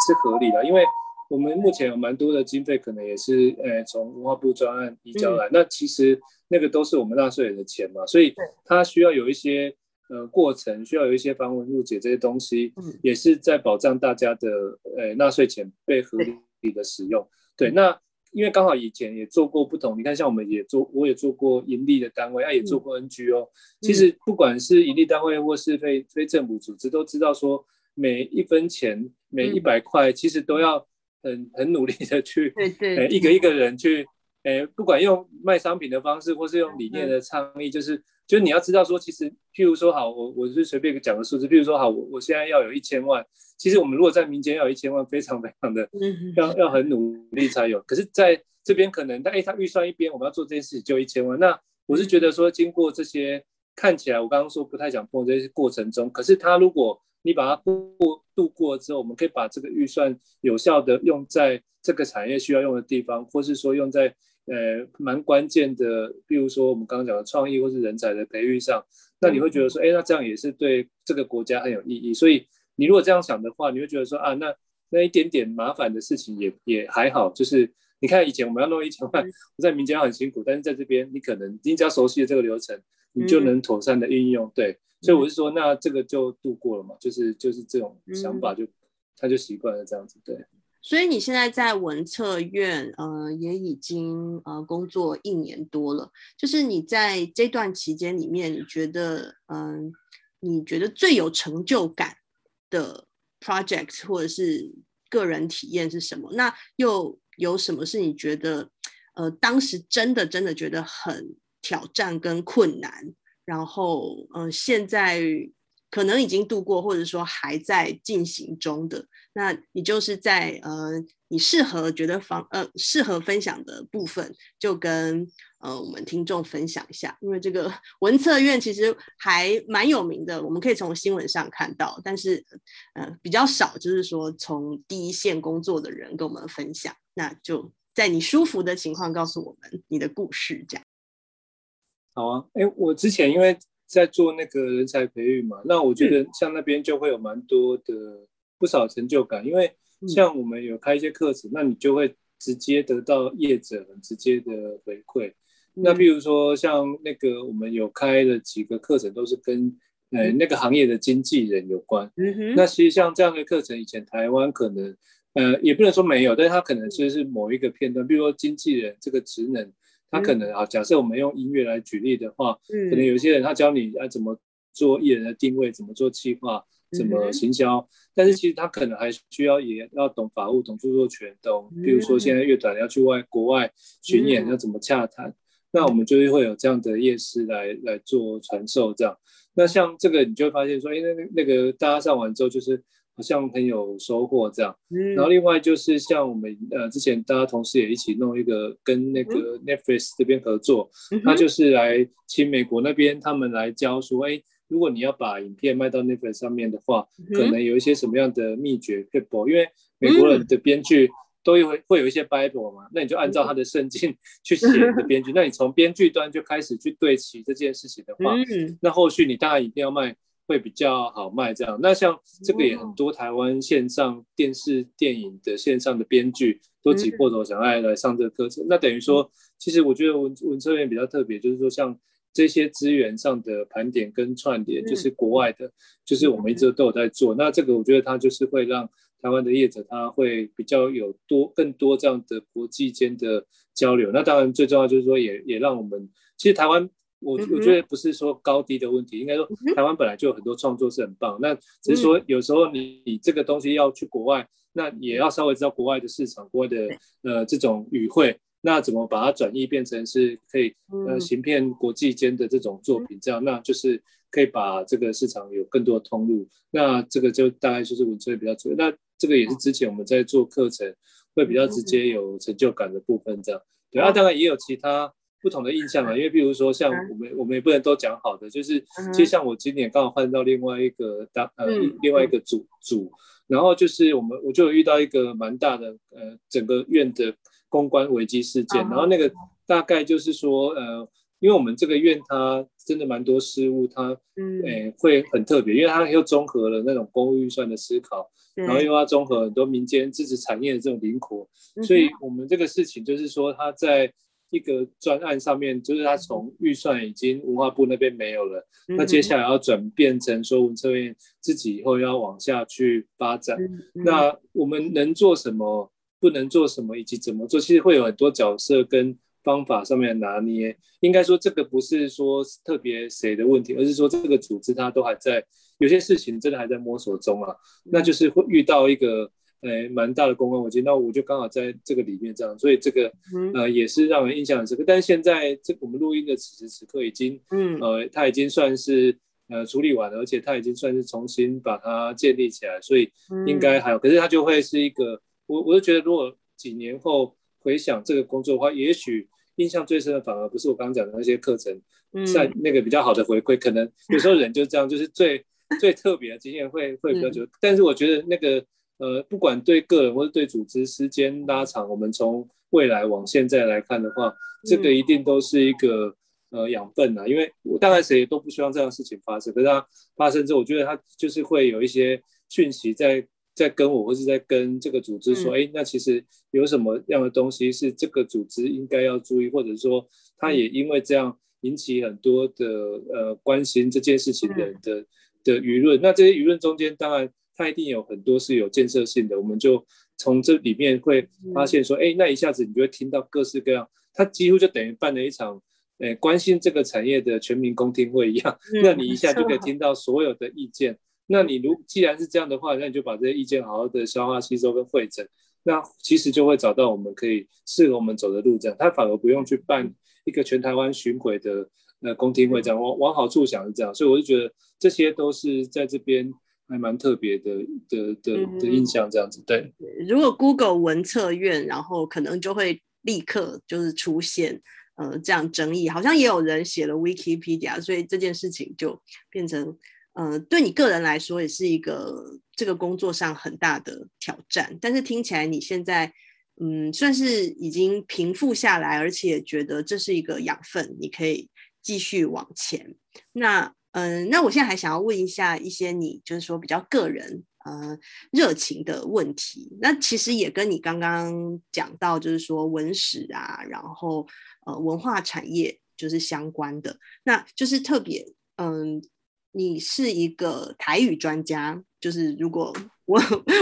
Speaker 2: 是合理的，因为我们目前有蛮多的经费，可能也是呃从文化部专案移交来，那其实那个都是我们纳税人的钱嘛，所以它需要有一些。呃，过程需要有一些繁文縟节这些东西，嗯，也是在保障大家的呃纳税钱被合理的使用。对，对，那因为刚好以前也做过不同，你看像我们也做，我也做过盈利的单位，啊，也做过 NGO，嗯。其实不管是盈利单位或是非非政府组织，都知道说每一分钱每一百块，其实都要很很努力的去，对对，呃，一个一个人去。诶，不管用卖商品的方式，或是用理念的倡议，就是，就是你要知道说，其实，譬如说，好，我我是随便讲个数字，譬如说，好，我我现在要有一千万，其实我们如果在民间要有一千万，非常非常的，要要很努力才有。可是在这边可能，但哎，他预算一边，我们要做这件事情就一千万。那我是觉得说，经过这些看起来，我刚刚说不太想碰这些过程中，可是他如果你把它过度过之后，我们可以把这个预算有效的用在这个产业需要用的地方，或是说用在。呃，蛮关键的，比如说我们刚刚讲的创意或是人才的培育上，那你会觉得说，哎，那这样也是对这个国家很有意义。所以你如果这样想的话，你会觉得说，啊，那那一点点麻烦的事情也也还好。就是你看以前我们要弄一千万，我在民间很辛苦，但是在这边你可能你只要熟悉了这个流程，你就能妥善的运用。对，所以我是说，那这个就度过了嘛，就是就是这种想法就他就习惯了这样子，对。
Speaker 1: 所以你现在在文策院，呃，也已经呃工作一年多了。就是你在这段期间里面，你觉得，嗯、你觉得最有成就感的 project 或者是个人体验是什么？那又有什么是你觉得，呃，当时真的真的觉得很挑战跟困难，然后，嗯、呃，现在可能已经度过，或者说还在进行中的？那你就是在呃，你适合觉得方呃适合分享的部分，就跟呃我们听众分享一下。因为这个 文策院其实还蛮有名的，我们可以从新闻上看到，但是呃比较少，就是说从第一线工作的人跟我们分享。那就在你舒服的情况，告诉我们你的故事，这样。
Speaker 2: 好啊，哎，我之前因为在做那个人才培育嘛，那我觉得像那边就会有蛮多的。不少成就感，因为像我们有开一些课程，嗯、那你就会直接得到业者很直接的回馈。嗯、那比如说像那个我们有开的几个课程，都是跟、嗯、呃那个行业的经纪人有关。嗯。那其实像这样的课程，以前台湾可能呃也不能说没有，但是它可能就是某一个片段，比如说经纪人这个职能，他可能啊、嗯，假设我们用音乐来举例的话，嗯、可能有些人他教你啊怎么做艺人的定位，怎么做计划。怎么行销、嗯？但是其实他可能还需要也要懂法务、懂著作权、懂，比如说现在乐团要去外国外巡演，要怎么洽谈、嗯，那我们就是会有这样的夜市来来做传授。这样，那像这个你就会发现说，哎，那那个大家上完之后，就是好像很有收获这样。然后另外就是像我们呃之前大家同事也一起弄一个跟那个 Netflix 这边合作，他就是来请美国那边他们来教说，哎，如果你要把影片卖到 Netflix 上面的话，可能有一些什么样的秘诀可以播，因为美国人的编剧。都会会有一些 Bible 嘛，那你就按照他的圣经去写的编剧。那你从编剧端就开始去对齐这件事情的话，那后续你当然一定要卖会比较好卖这样。那像这个也很多台湾线上电视电影的线上的编剧都挤破头想要来上这个课程。那等于说，其实我觉得文文策院比较特别，就是说像这些资源上的盘点跟串联，就是国外的，就是我们一直都有在做。那这个我觉得它就是会让。台湾的业者他会比较有多更多这样的国际间的交流，那当然最重要就是说也也让我们，其实台湾我我觉得不是说高低的问题，应该说台湾本来就有很多创作是很棒，那只是说有时候你你这个东西要去国外，那也要稍微知道国外的市场，国外的呃这种语汇，那怎么把它转译变成是可以呃行骗国际间的这种作品，这样那就是可以把这个市场有更多的通路，那这个就大概就是文策院比较主要。那。这个也是之前我们在做课程会比较直接有成就感的部分，这样。对啊，当然也有其他不同的印象啊，因为比如说像我们我们也不能都讲好的，就是其实像我今年刚好换到另外一个当呃另外一个组组，然后就是我们我就有遇到一个蛮大的呃整个院的公关危机事件，然后那个大概就是说呃。因为我们这个院它真的蛮多事务，它嗯。诶会很特别，因为它又综合了那种公务预算的思考，然后又要综合很多民间支持产业的这种灵活，所以我们这个事情就是说，它在一个专案上面，就是它从预算已经文化部那边没有了，那接下来要转变成说文策院自己以后要往下去发展，那我们能做什么，不能做什么，以及怎么做，其实会有很多角色跟。方法上面拿捏，应该说这个不是说特别谁的问题，而是说这个组织它都还在有些事情真的还在摸索中啊，那就是会遇到一个呃蛮大的公关危机，那我就刚好在这个里面这样，所以这个呃也是让人印象很深刻。但是现在这我们录音的此时此刻已经嗯。呃它已经算是呃处理完了，而且他已经算是重新把它建立起来，所以应该还有，可是它就会是一个我我就觉得如果几年后回想这个工作的话，也许。印象最深的反而不是我刚刚讲的那些课程，在那个比较好的回馈，可能 有时候人就这样，就是最最特别的经验会会比较久。但是我觉得那个呃，不管对个人或者对组织，时间拉长，我们从未来往现在来看的话，这个一定都是一个呃养分啊。因为我大概谁都不希望这样的事情发生，可是它发生之后，我觉得它就是会有一些讯息在。在跟我，或是在跟这个组织说，哎、嗯，那其实有什么样的东西是这个组织应该要注意，或者说他也因为这样引起很多的呃关心这件事情的的的舆论。那这些舆论中间，当然他一定有很多是有建设性的。我们就从这里面会发现说，哎，那一下子你就会听到各式各样，他几乎就等于办了一场，呃，关心这个产业的全民公听会一样。那你一下就可以听到所有的意见。那你如既然是这样的话，那你就把这些意见好好的消化吸收跟汇整，那其实就会找到我们可以适合我们走的路。这样，他反而不用去办一个全台湾巡回的呃公听会，这样往往好处想是这样。所以我就觉得这些都是在这边还蛮特别的的的的印象，这样子。对，
Speaker 1: 如果 Google 文策院，然后可能就会立刻就是出现呃这样争议，好像也有人写了 Wikipedia，所以这件事情就变成。呃，对你个人来说也是一个这个工作上很大的挑战，但是听起来你现在嗯算是已经平复下来，而且觉得这是一个养分，你可以继续往前。那嗯、那我现在还想要问一下一些你就是说比较个人呃热情的问题，那其实也跟你刚刚讲到就是说文史啊，然后呃文化产业就是相关的，那就是特别嗯。你是一个台语专家，就是如果我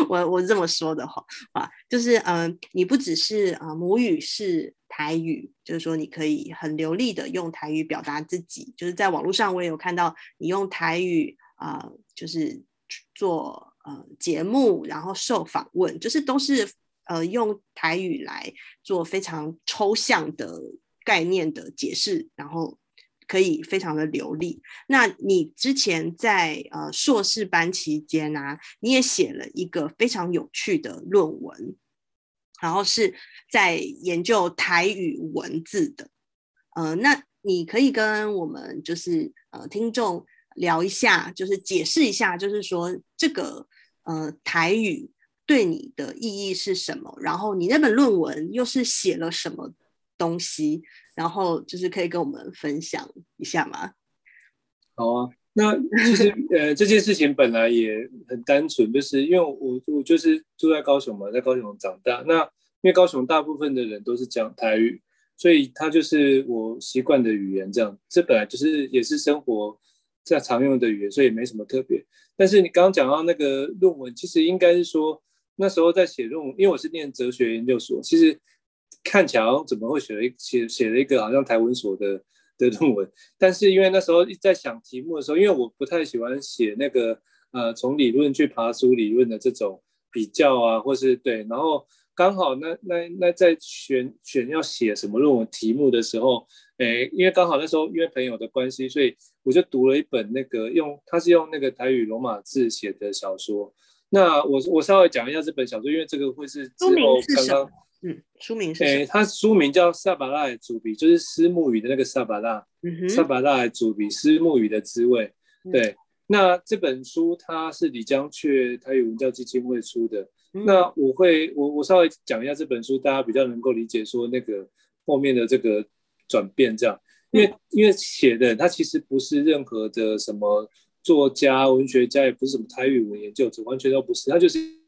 Speaker 1: 我我这么说的话啊，就是嗯、你不只是啊、呃、母语是台语，就是说你可以很流利的用台语表达自己，就是在网络上我也有看到你用台语啊、就是做呃节目，然后受访问，就是都是呃用台语来做非常抽象的概念的解释，然后。可以非常的流利。那你之前在呃硕士班期间啊，你也写了一个非常有趣的论文，然后是在研究台语文字的。呃，那你可以跟我们就是呃听众聊一下，就是解释一下，就是说这个呃台语对你的意义是什么？然后你那本论文又是写了什么东西？然后就是可以跟我们分享一下吗？
Speaker 2: 好啊，那其实呃这件事情本来也很单纯，就是因为我我就是住在高雄嘛，在高雄长大。那因为高雄大部分的人都是讲台语，所以它就是我习惯的语言。这样，这本来就是也是生活在常用的语言，所以也没什么特别。但是你刚刚讲到那个论文，其实应该是说那时候在写论文，因为我是念哲学研究所，其实。看起来好像怎么会写了一写写了一个好像台文所的 的论文，但是因为那时候在想题目的时候，因为我不太喜欢写那个呃从理论去爬梳理论的这种比较啊，或是对，然后刚好那那那在选选要写什么论文题目的时候，哎，因为刚好那时候因为朋友的关系，所以我就读了一本那个用他是用那个台语罗马字写的小说。那我我稍微讲一下这本小说，因为这个会是之后刚刚。
Speaker 1: 嗯，书名是？
Speaker 2: 诶，它书名叫《萨巴拉的主笔》，就是虱目鱼的那个萨巴拉。萨巴拉的主笔，虱目鱼的滋味。对，嗯、那这本书它是李江阙台语文教基金会出的。嗯、那我会，我我稍微讲一下这本书，大家比较能够理解说那个后面的这个转变，这样。因为、嗯、因为写的他其实不是任何的什么作家、文学家，也不是什么台语文研究者，完全都不是，他就是。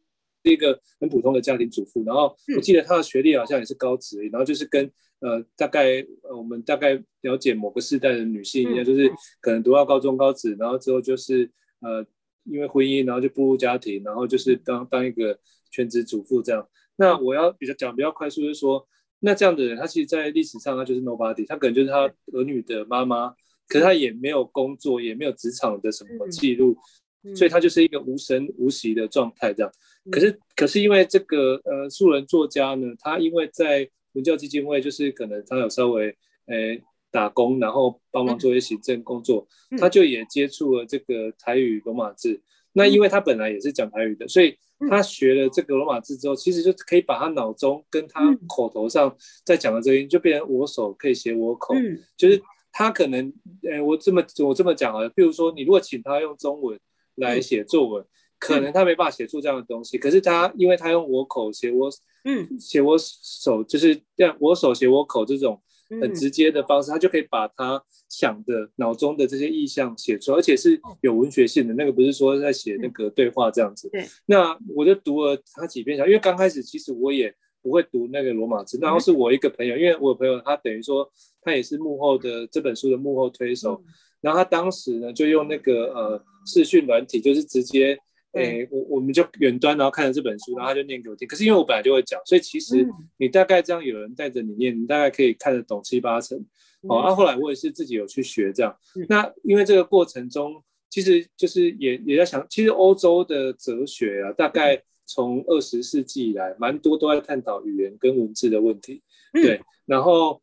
Speaker 2: 是一个很普通的家庭主妇，然后我记得她的学历好像也是高职，然后就是跟呃大概呃我们大概了解某个世代的女性一样，就是可能读到高中高职，然后之后就是呃因为婚姻，然后就步入家庭，然后就是当当一个全职主妇这样。那我要比较讲比较快速，就是说那这样的人，她其实，在历史上她就是 nobody，她可能就是她儿女的妈妈，可是她也没有工作，也没有职场的什么记录。所以他就是一个无声无息的状态，这样。可是，可是因为这个呃素人作家呢，他因为在文教基金会，就是可能他有稍微诶、欸、打工，然后帮忙做一些行政工作，他就也接触了这个台语罗马字。那因为他本来也是讲台语的，所以他学了这个罗马字之后，其实就可以把他脑中跟他口头上在讲的这音，就变成我手可以写我口，就是他可能诶、欸、我这么我这么讲啊，比如说你如果请他用中文。来写作文，可能他没办法写出这样的东西。可是他，因为他用我口写我，嗯，写我手，就是这样，我手写我口这种很直接的方式，他就可以把他想的脑中的这些意象写出来，而且是有文学性的。那个不是说在写那个对话这样子。对。那我就读了他几篇小，因为刚开始其实我也不会读那个罗马字，然后是我一个朋友，因为我朋友他等于说他也是幕后的这本书的幕后推手。然后他当时呢，就用那个呃视讯软体，就是直接，诶，我我们就远端，然后看了这本书，然后他就念给我听。可是因为我本来就会讲，所以其实你大概这样有人带着你念，你大概可以看得懂七八成。哦，啊，后来我也是自己有去学这样。那因为这个过程中，其实就是也也在想，其实欧洲的哲学啊，大概从二十世纪以来，蛮多都在探讨语言跟文字的问题。对，然后。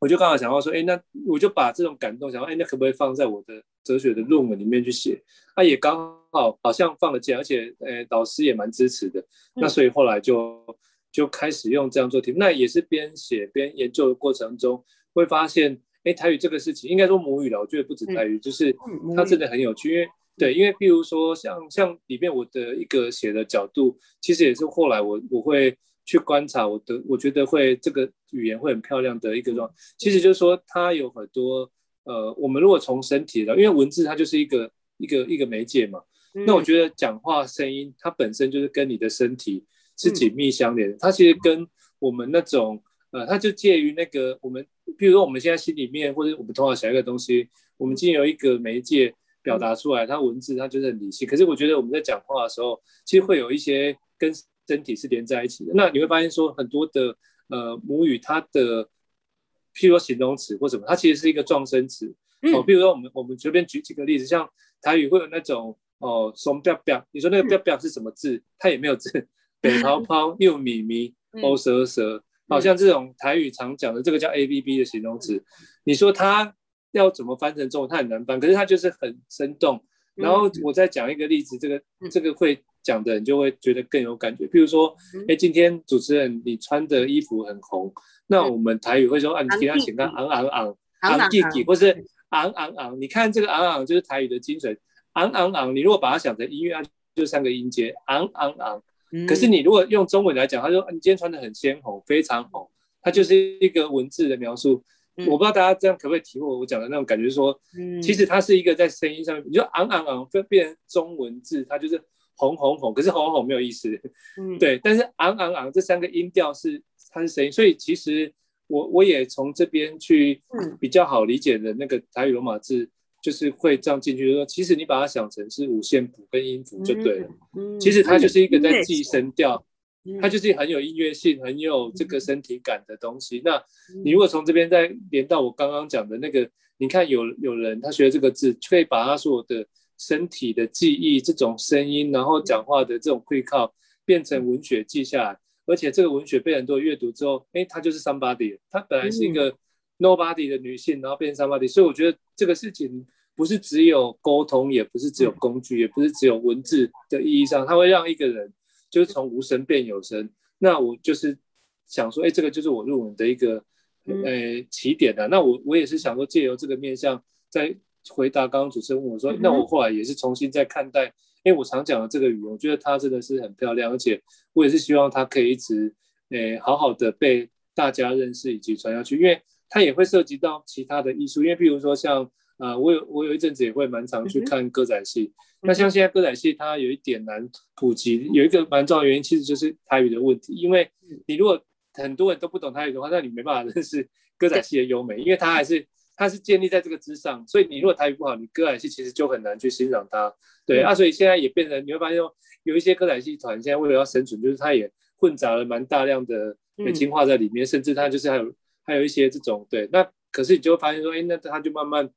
Speaker 2: 我就刚好想到说，哎，那我就把这种感动想到，哎，那可不可以放在我的哲学的论文里面去写？啊，也刚好好像放了假，而且，呃，导师也蛮支持的。那所以后来就就开始用这样做题目。那也是边写边研究的过程中，会发现，哎，台语这个事情，应该说母语了。我觉得不止台语，就是它真的很有趣。因为对，因为譬如说像像里面我的一个写的角度，其实也是后来我我会。去观察我的，我觉得会这个语言会很漂亮的一个状，其实就是说它有很多呃，我们如果从身体的，因为文字它就是一个一个一个媒介嘛，那我觉得讲话声音它本身就是跟你的身体是紧密相连的，它其实跟我们那种呃，它就介于那个我们，比如说我们现在心里面或者我们头脑想一个东西，我们经由一个媒介表达出来，它文字它就是很理性，可是我觉得我们在讲话的时候，其实会有一些跟身体是连在一起的，那你会发现说很多的呃母语，它的譬如说形容词或什么，它其实是一个状声词哦。譬如说我们我们随便举几个例子，像台语会有那种哦松标标，你说那个标标是什么字？它也没有字，北泡泡又米米欧蛇蛇，好像这种台语常讲的这个叫 A B B 的形容词，你说它要怎么翻成中文，它很难翻，可是它就是很生动。然后我再讲一个例子，这个这个会讲的人就会觉得更有感觉。比如说，哎，今天主持人你穿的衣服很红，那我们台语会说啊，你给他请个昂。昂昂昂。弟弟，或是昂昂昂。你看这个昂昂就是台语的精髓，昂昂昂。你如果把它想成音乐，就三个音阶，昂昂昂。可是你如果用中文来讲，他说你今天穿的很鲜红，非常红，它就是一个文字的描述。我不知道大家这样可不可以体会我讲的那种感觉，说，其实它是一个在声音上面，你就昂昂昂，分变成中文字，它就是红红红，可是红红红没有意思，对，但是昂昂昂这三个音调是它是谁，所以其实我我也从这边去比较好理解的那个台语罗马字，就是会这样进去，就是说其实你把它想成是五线谱跟音符就对了，其实它就是一个在记声调。它就是很有音乐性、很有这个身体感的东西。那你如果从这边再连到我刚刚讲的那个，你看有有人他学这个字，可以把他所有的身体的记忆、这种声音，然后讲话的这种会靠变成文学记下来，而且这个文学被很多人阅读之后，哎，她就是 somebody，她本来是一个 nobody 的女性，然后变成 somebody。所以我觉得这个事情不是只有沟通，也不是只有工具，也不是只有文字的意义上，它会让一个人。就是从无声变有声，那我就是想说，哎，这个就是我入门的一个呃起点的。那我我也是想说，借由这个面向，再回答刚刚主持人问我说，那我后来也是重新再看待，因为我常讲的这个语言，我觉得它真的是很漂亮，而且我也是希望它可以一直诶好好的被大家认识以及传下去，因为它也会涉及到其他的艺术，因为譬如说像。啊、呃，我有我有一阵子也会蛮常去看歌仔戏。嗯、那像现在歌仔戏它有一点难普及，有一个蛮重要的原因，其实就是台语的问题。因为你如果很多人都不懂台语的话，那你没办法认识歌仔戏的优美，因为它还是它是建立在这个之上。所以你如果台语不好，你歌仔戏其实就很难去欣赏它。对、嗯、啊，所以现在也变成你会发现说，有一些歌仔戏团现在为了要生存，就是它也混杂了蛮大量的北京话在里面，嗯、甚至它就是还有还有一些这种对。那可是你就会发现说，哎，那它就慢慢。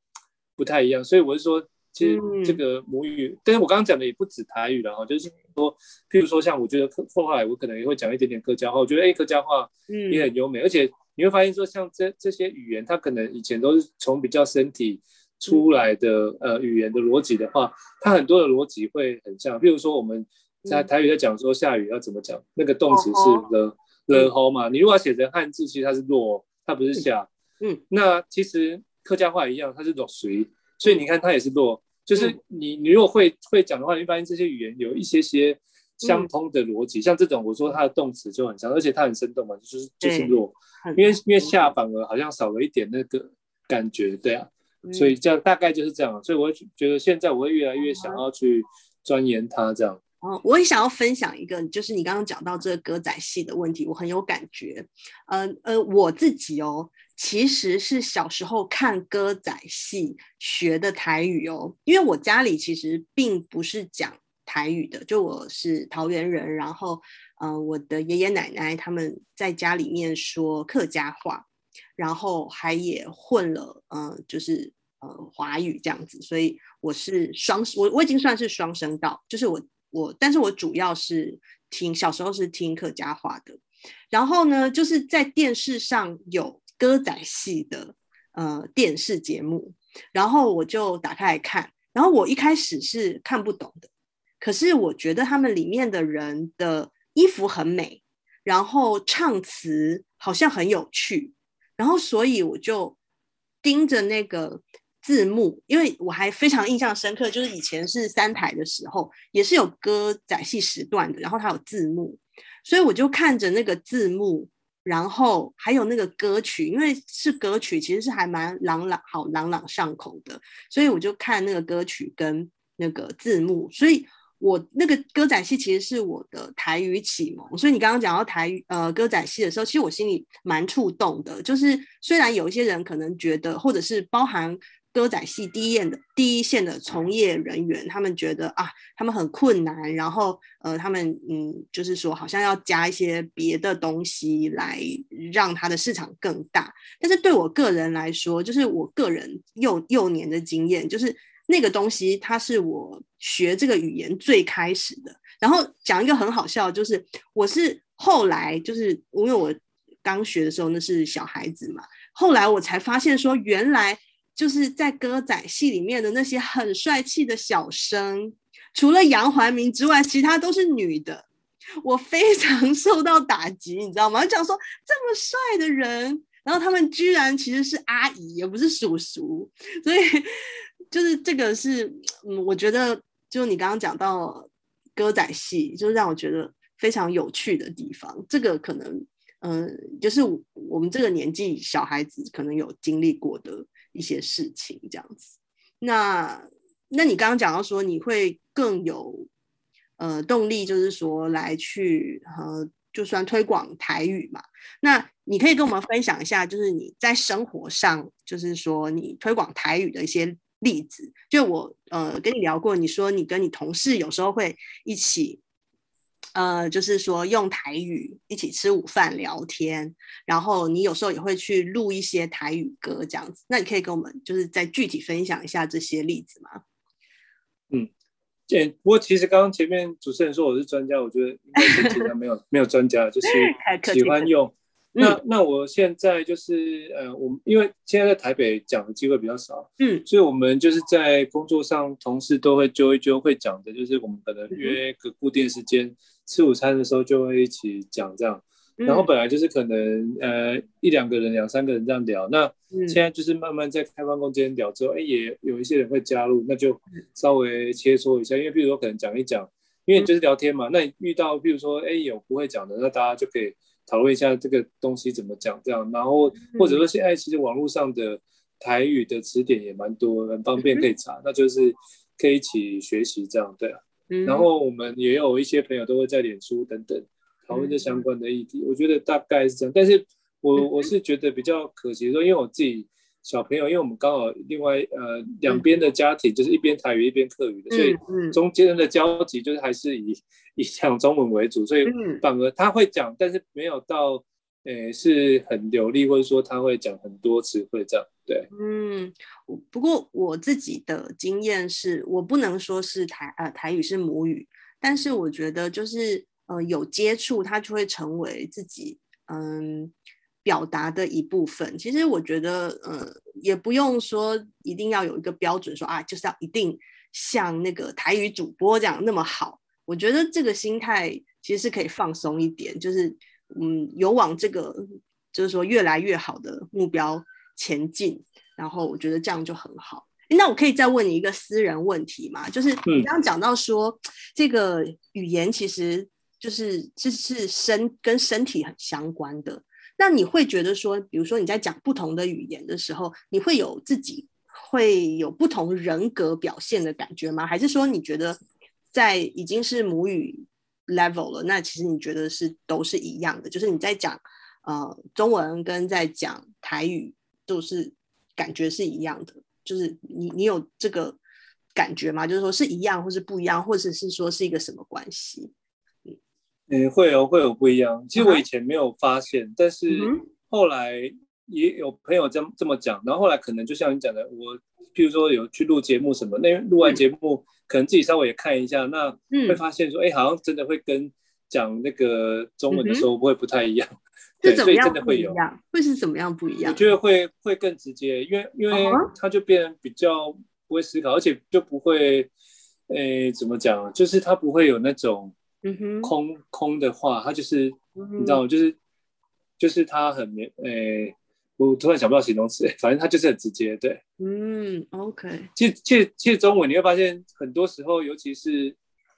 Speaker 2: 不太一样，所以我是说，其实这个母语，嗯、但是我刚刚讲的也不止台语了哈，就是说，譬如说像我觉得后来我可能也会讲一点点客家话，我觉得哎，客家话也很优美，嗯、而且你会发现说，像这这些语言，它可能以前都是从比较身体出来的、嗯、呃语言的逻辑的话，它很多的逻辑会很像，譬如说我们在台语在讲说下雨要怎么讲，那个动词是了了吼嘛，你如果要写成汉字，其实它是落，它不是下，嗯，嗯那其实。客家话一样，它是落水，所以你看它也是落，就是你你如果会会讲的话，你会发现这些语言有一些些相通的逻辑，像这种我说它的动词就很像，而且它很生动嘛，就是就是弱，因为因为下反而好像少了一点那个感觉，对啊，所以这样大概就是这样，所以我会觉得现在我会越来越想要去钻研它这样。
Speaker 1: 哦，我也想要分享一个，就是你刚刚讲到这个歌仔戏的问题，我很有感觉。呃呃，我自己哦，其实是小时候看歌仔戏学的台语哦，因为我家里其实并不是讲台语的，就我是桃园人，然后呃，我的爷爷奶奶他们在家里面说客家话，然后还也混了，呃，就是呃华语这样子，所以我是双，我我已经算是双声道，就是我。我，但是我主要是听，小时候是听客家话的，然后呢，就是在电视上有歌仔戏的呃电视节目，然后我就打开来看，然后我一开始是看不懂的，可是我觉得他们里面的人的衣服很美，然后唱词好像很有趣，然后所以我就盯着那个。字幕，因为我还非常印象深刻，就是以前是三台的时候，也是有歌仔戏时段的，然后它有字幕，所以我就看着那个字幕，然后还有那个歌曲，因为是歌曲，其实是还蛮朗朗好朗朗上口的，所以我就看那个歌曲跟那个字幕，所以我那个歌仔戏其实是我的台语启蒙，所以你刚刚讲到台语呃歌仔戏的时候，其实我心里蛮触动的，就是虽然有一些人可能觉得，或者是包含。歌仔戏第一线的第一线的从业人员，他们觉得啊，他们很困难，然后呃，他们嗯，就是说好像要加一些别的东西来让他的市场更大。但是对我个人来说，就是我个人幼幼年的经验，就是那个东西，它是我学这个语言最开始的。然后讲一个很好笑，就是我是后来就是因为我刚学的时候那是小孩子嘛，后来我才发现说原来。就是在歌仔戏里面的那些很帅气的小生，除了杨怀民之外，其他都是女的。我非常 受到打击，你知道吗？讲说这么帅的人，然后他们居然其实是阿姨，也不是叔叔，所以就是这个是，嗯，我觉得就你刚刚讲到歌仔戏，就让我觉得非常有趣的地方。这个可能，嗯、就是我们这个年纪小孩子可能有经历过的一些事情，这样子。那那你刚刚讲到说你会更有。呃，动力就是说来去呃，就算推广台语嘛。那你可以跟我们分享一下，就是你在生活上，就是说你推广台语的一些例子。就我呃跟你聊过，你说你跟你同事有时候会一起，呃，就是说用台语一起吃午饭聊天，然后你有时候也会去录一些台语歌这样子。那你可以跟我们就是再具体分享一下这些例子吗？
Speaker 2: 嗯。不过其实刚刚前面主持人说我是专家，我觉得应该是其他没有 没有专家，就是喜欢用。那那我现在就是呃，我们因为现在在台北讲的机会比较少，嗯，所以我们就是在工作上同事都会揪一揪，会讲的就是我们可能约个固定时间吃午餐的时候就会一起讲这样。然后本来就是可能呃一两个人两三个人这样聊，那现在就是慢慢在开放空间聊之后，哎也有一些人会加入，那就稍微切磋一下，因为比如说可能讲一讲，因为就是聊天嘛，那你遇到比如说哎有不会讲的，那大家就可以讨论一下这个东西怎么讲这样，然后或者说现在其实网络上的台语的词典也蛮多，很方便可以查，那就是可以一起学习这样，对啊，然后我们也有一些朋友都会在脸书等等。讨论这相关的议题，我觉得大概是这样。但是我 我是觉得比较可惜说，因为我自己小朋友，因为我们刚好另外呃两边的家庭就是一边台语一边客语的，所以中间的交集就是还是以以讲中文为主，所以反而他会讲，但是没有到诶是很流利，或者说他会讲很多词汇这样。对，嗯，
Speaker 1: 不过我自己的经验是我不能说是台呃台语是母语，但是我觉得就是。呃，有接触，他就会成为自己嗯表达的一部分。其实我觉得，呃，也不用说一定要有一个标准说，说啊，就是要一定像那个台语主播这样那么好。我觉得这个心态其实是可以放松一点，就是嗯，有往这个就是说越来越好的目标前进。然后我觉得这样就很好。那我可以再问你一个私人问题吗？就是你刚刚讲到说，嗯、这个语言其实。就是这是身跟身体很相关的。那你会觉得说，比如说你在讲不同的语言的时候，你会有自己会有不同人格表现的感觉吗？还是说你觉得在已经是母语 level 了，那其实你觉得是都是一样的？就是你在讲呃中文跟在讲台语都是感觉是一样的？就是你你有这个感觉吗？就是说是一样，或是不一样，或者是说是一个什么关系？
Speaker 2: 嗯，会有会有不一样。其实我以前没有发现，嗯、但是后来也有朋友这么这么讲。然后后来可能就像你讲的，我譬如说有去录节目什么，那录完节目、嗯、可能自己稍微也看一下，那会发现说，哎、嗯，好像真的会跟讲那个中文的时候会不太一样。嗯、对，所以真的会有，
Speaker 1: 会是怎么样不一样？
Speaker 2: 我觉得会会更直接，因为因为他就变比较不会思考，而且就不会，诶，怎么讲？就是他不会有那种。嗯哼，空空的话，他就是，嗯、你知道吗？就是，就是他很诶、欸，我突然想不到形容词，反正他就是很直接，对。
Speaker 1: 嗯，OK。
Speaker 2: 其实，其实，其实中文你会发现，很多时候，尤其是，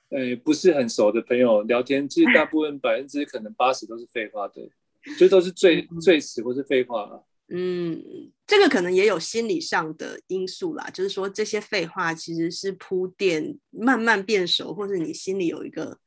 Speaker 2: 诶、欸，不是很熟的朋友聊天，其实 大部分百分之可能八十都是废话，对，就都是最最死或是废话了。
Speaker 1: 嗯，这个可能也有心理上的因素啦，就是说这些废话其实是铺垫，慢慢变熟，或者你心里有一个。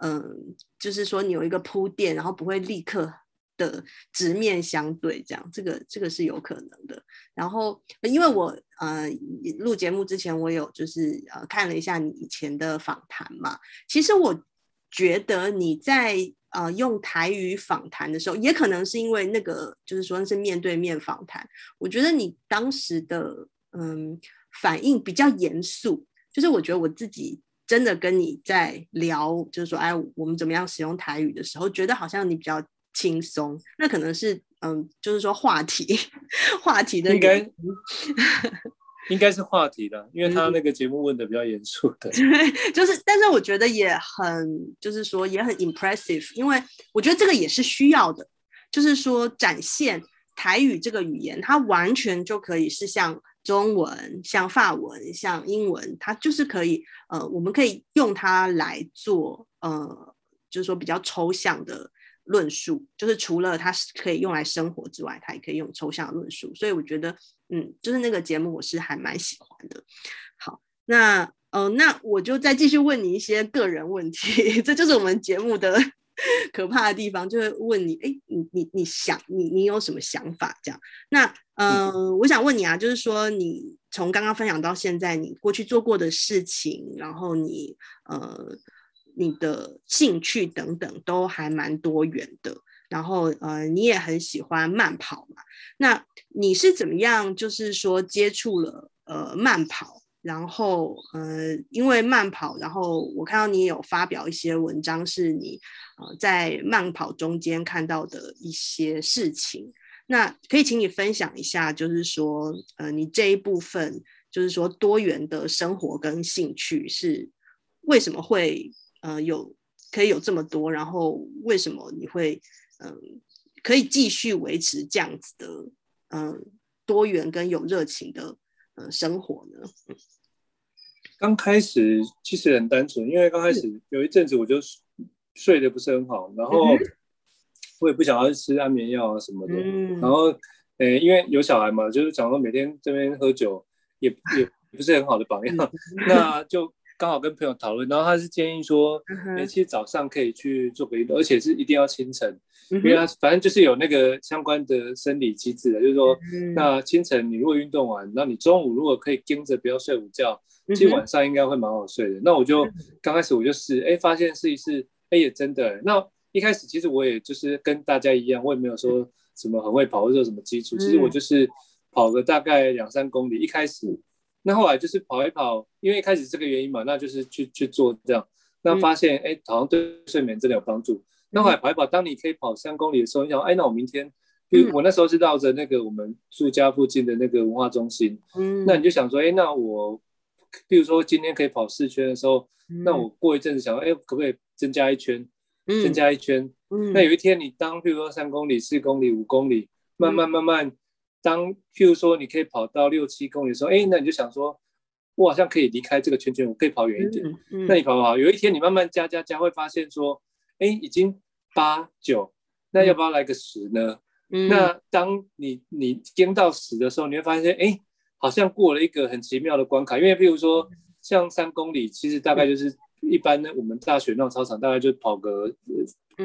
Speaker 1: 嗯，就是说你有一个铺垫，然后不会立刻的直面相对，这样，这个这个是有可能的。然后，因为我呃录节目之前，我有就是呃看了一下你以前的访谈嘛，其实我觉得你在呃用台语访谈的时候，也可能是因为那个就是说是面对面访谈，我觉得你当时的嗯反应比较严肃，就是我觉得我自己。真的跟你在聊，就是说，哎，我们怎么样使用台语的时候，觉得好像你比较轻松。那可能是嗯，就是说话题 话题的
Speaker 2: 应该 应该是话题的，因为他那个节目问的比较严肃的，
Speaker 1: 对，就是，但是我觉得也很，就是说也很 impressive，因为我觉得这个也是需要的，就是说展现台语这个语言，它完全就可以是像中文、像法文、像英文，它就是可以，呃，我们可以用它来做，呃，就是说比较抽象的。论述就是除了它是可以用来生活之外，它也可以用抽象论述，所以我觉得，嗯，就是那个节目我是还蛮喜欢的。好，那呃，那我就再继续问你一些个人问题，这就是我们节目的 可怕的地方，就会问你，哎，你你你想你你有什么想法？这样，那嗯、呃，我想问你啊，就是说你从刚刚分享到现在，你过去做过的事情，然后你呃。你的兴趣等等都还蛮多元的，然后呃，你也很喜欢慢跑嘛？那你是怎么样，就是说接触了呃慢跑，然后呃，因为慢跑，然后我看到你有发表一些文章，是你呃在慢跑中间看到的一些事情。那可以请你分享一下，就是说呃，你这一部分就是说多元的生活跟兴趣是为什么会？呃，有可以有这么多，然后为什么你会嗯、可以继续维持这样子的嗯、多元跟有热情的呃生活呢？
Speaker 2: 刚开始其实很单纯，因为刚开始有一阵子我就睡得不是很好，然后我也不想要吃安眠药啊什么的，嗯、然后呃因为有小孩嘛，就是讲说每天这边喝酒也也不是很好的榜样，那就。刚好跟朋友讨论，然后他是建议说，其实早上可以去做个运动，而且是一定要清晨，因为他反正就是有那个相关的生理机制的，就是说，那清晨你如果运动完，那你中午如果可以盯着不要睡午觉，其实晚上应该会蛮好睡的。那我就刚开始我就试，哎，发现试一试，哎也真的。那一开始其实我也就是跟大家一样，我也没有说什么很会跑或者什么基础，其实我就是跑个大概两三公里，一开始。那后来就是跑一跑，因为一开始这个原因嘛，那就是去去做这样，那发现哎、嗯，好像对睡眠真的有帮助。那后来跑一跑，当你可以跑三公里的时候，你想，哎，那我明天，因为我那时候是绕着那个我们住家附近的那个文化中心，嗯，那你就想说，哎，那我，比如说今天可以跑四圈的时候，那我过一阵子想说，哎，可不可以增加一圈，增加一圈？嗯。那有一天你当，比如说三公里、四公里、五公里，慢慢慢慢。当譬如说你可以跑到六七公里的时候，哎，那你就想说，我好像可以离开这个圈圈，我可以跑远一点。嗯嗯、那你跑跑，有一天你慢慢加加加，会发现说，哎，已经八九，那要不要来个十呢？嗯、那当你你跟到十的时候，你会发现，哎，好像过了一个很奇妙的关卡。因为譬如说，像三公里，其实大概就是一般呢，我们大学那种操场，大概就跑个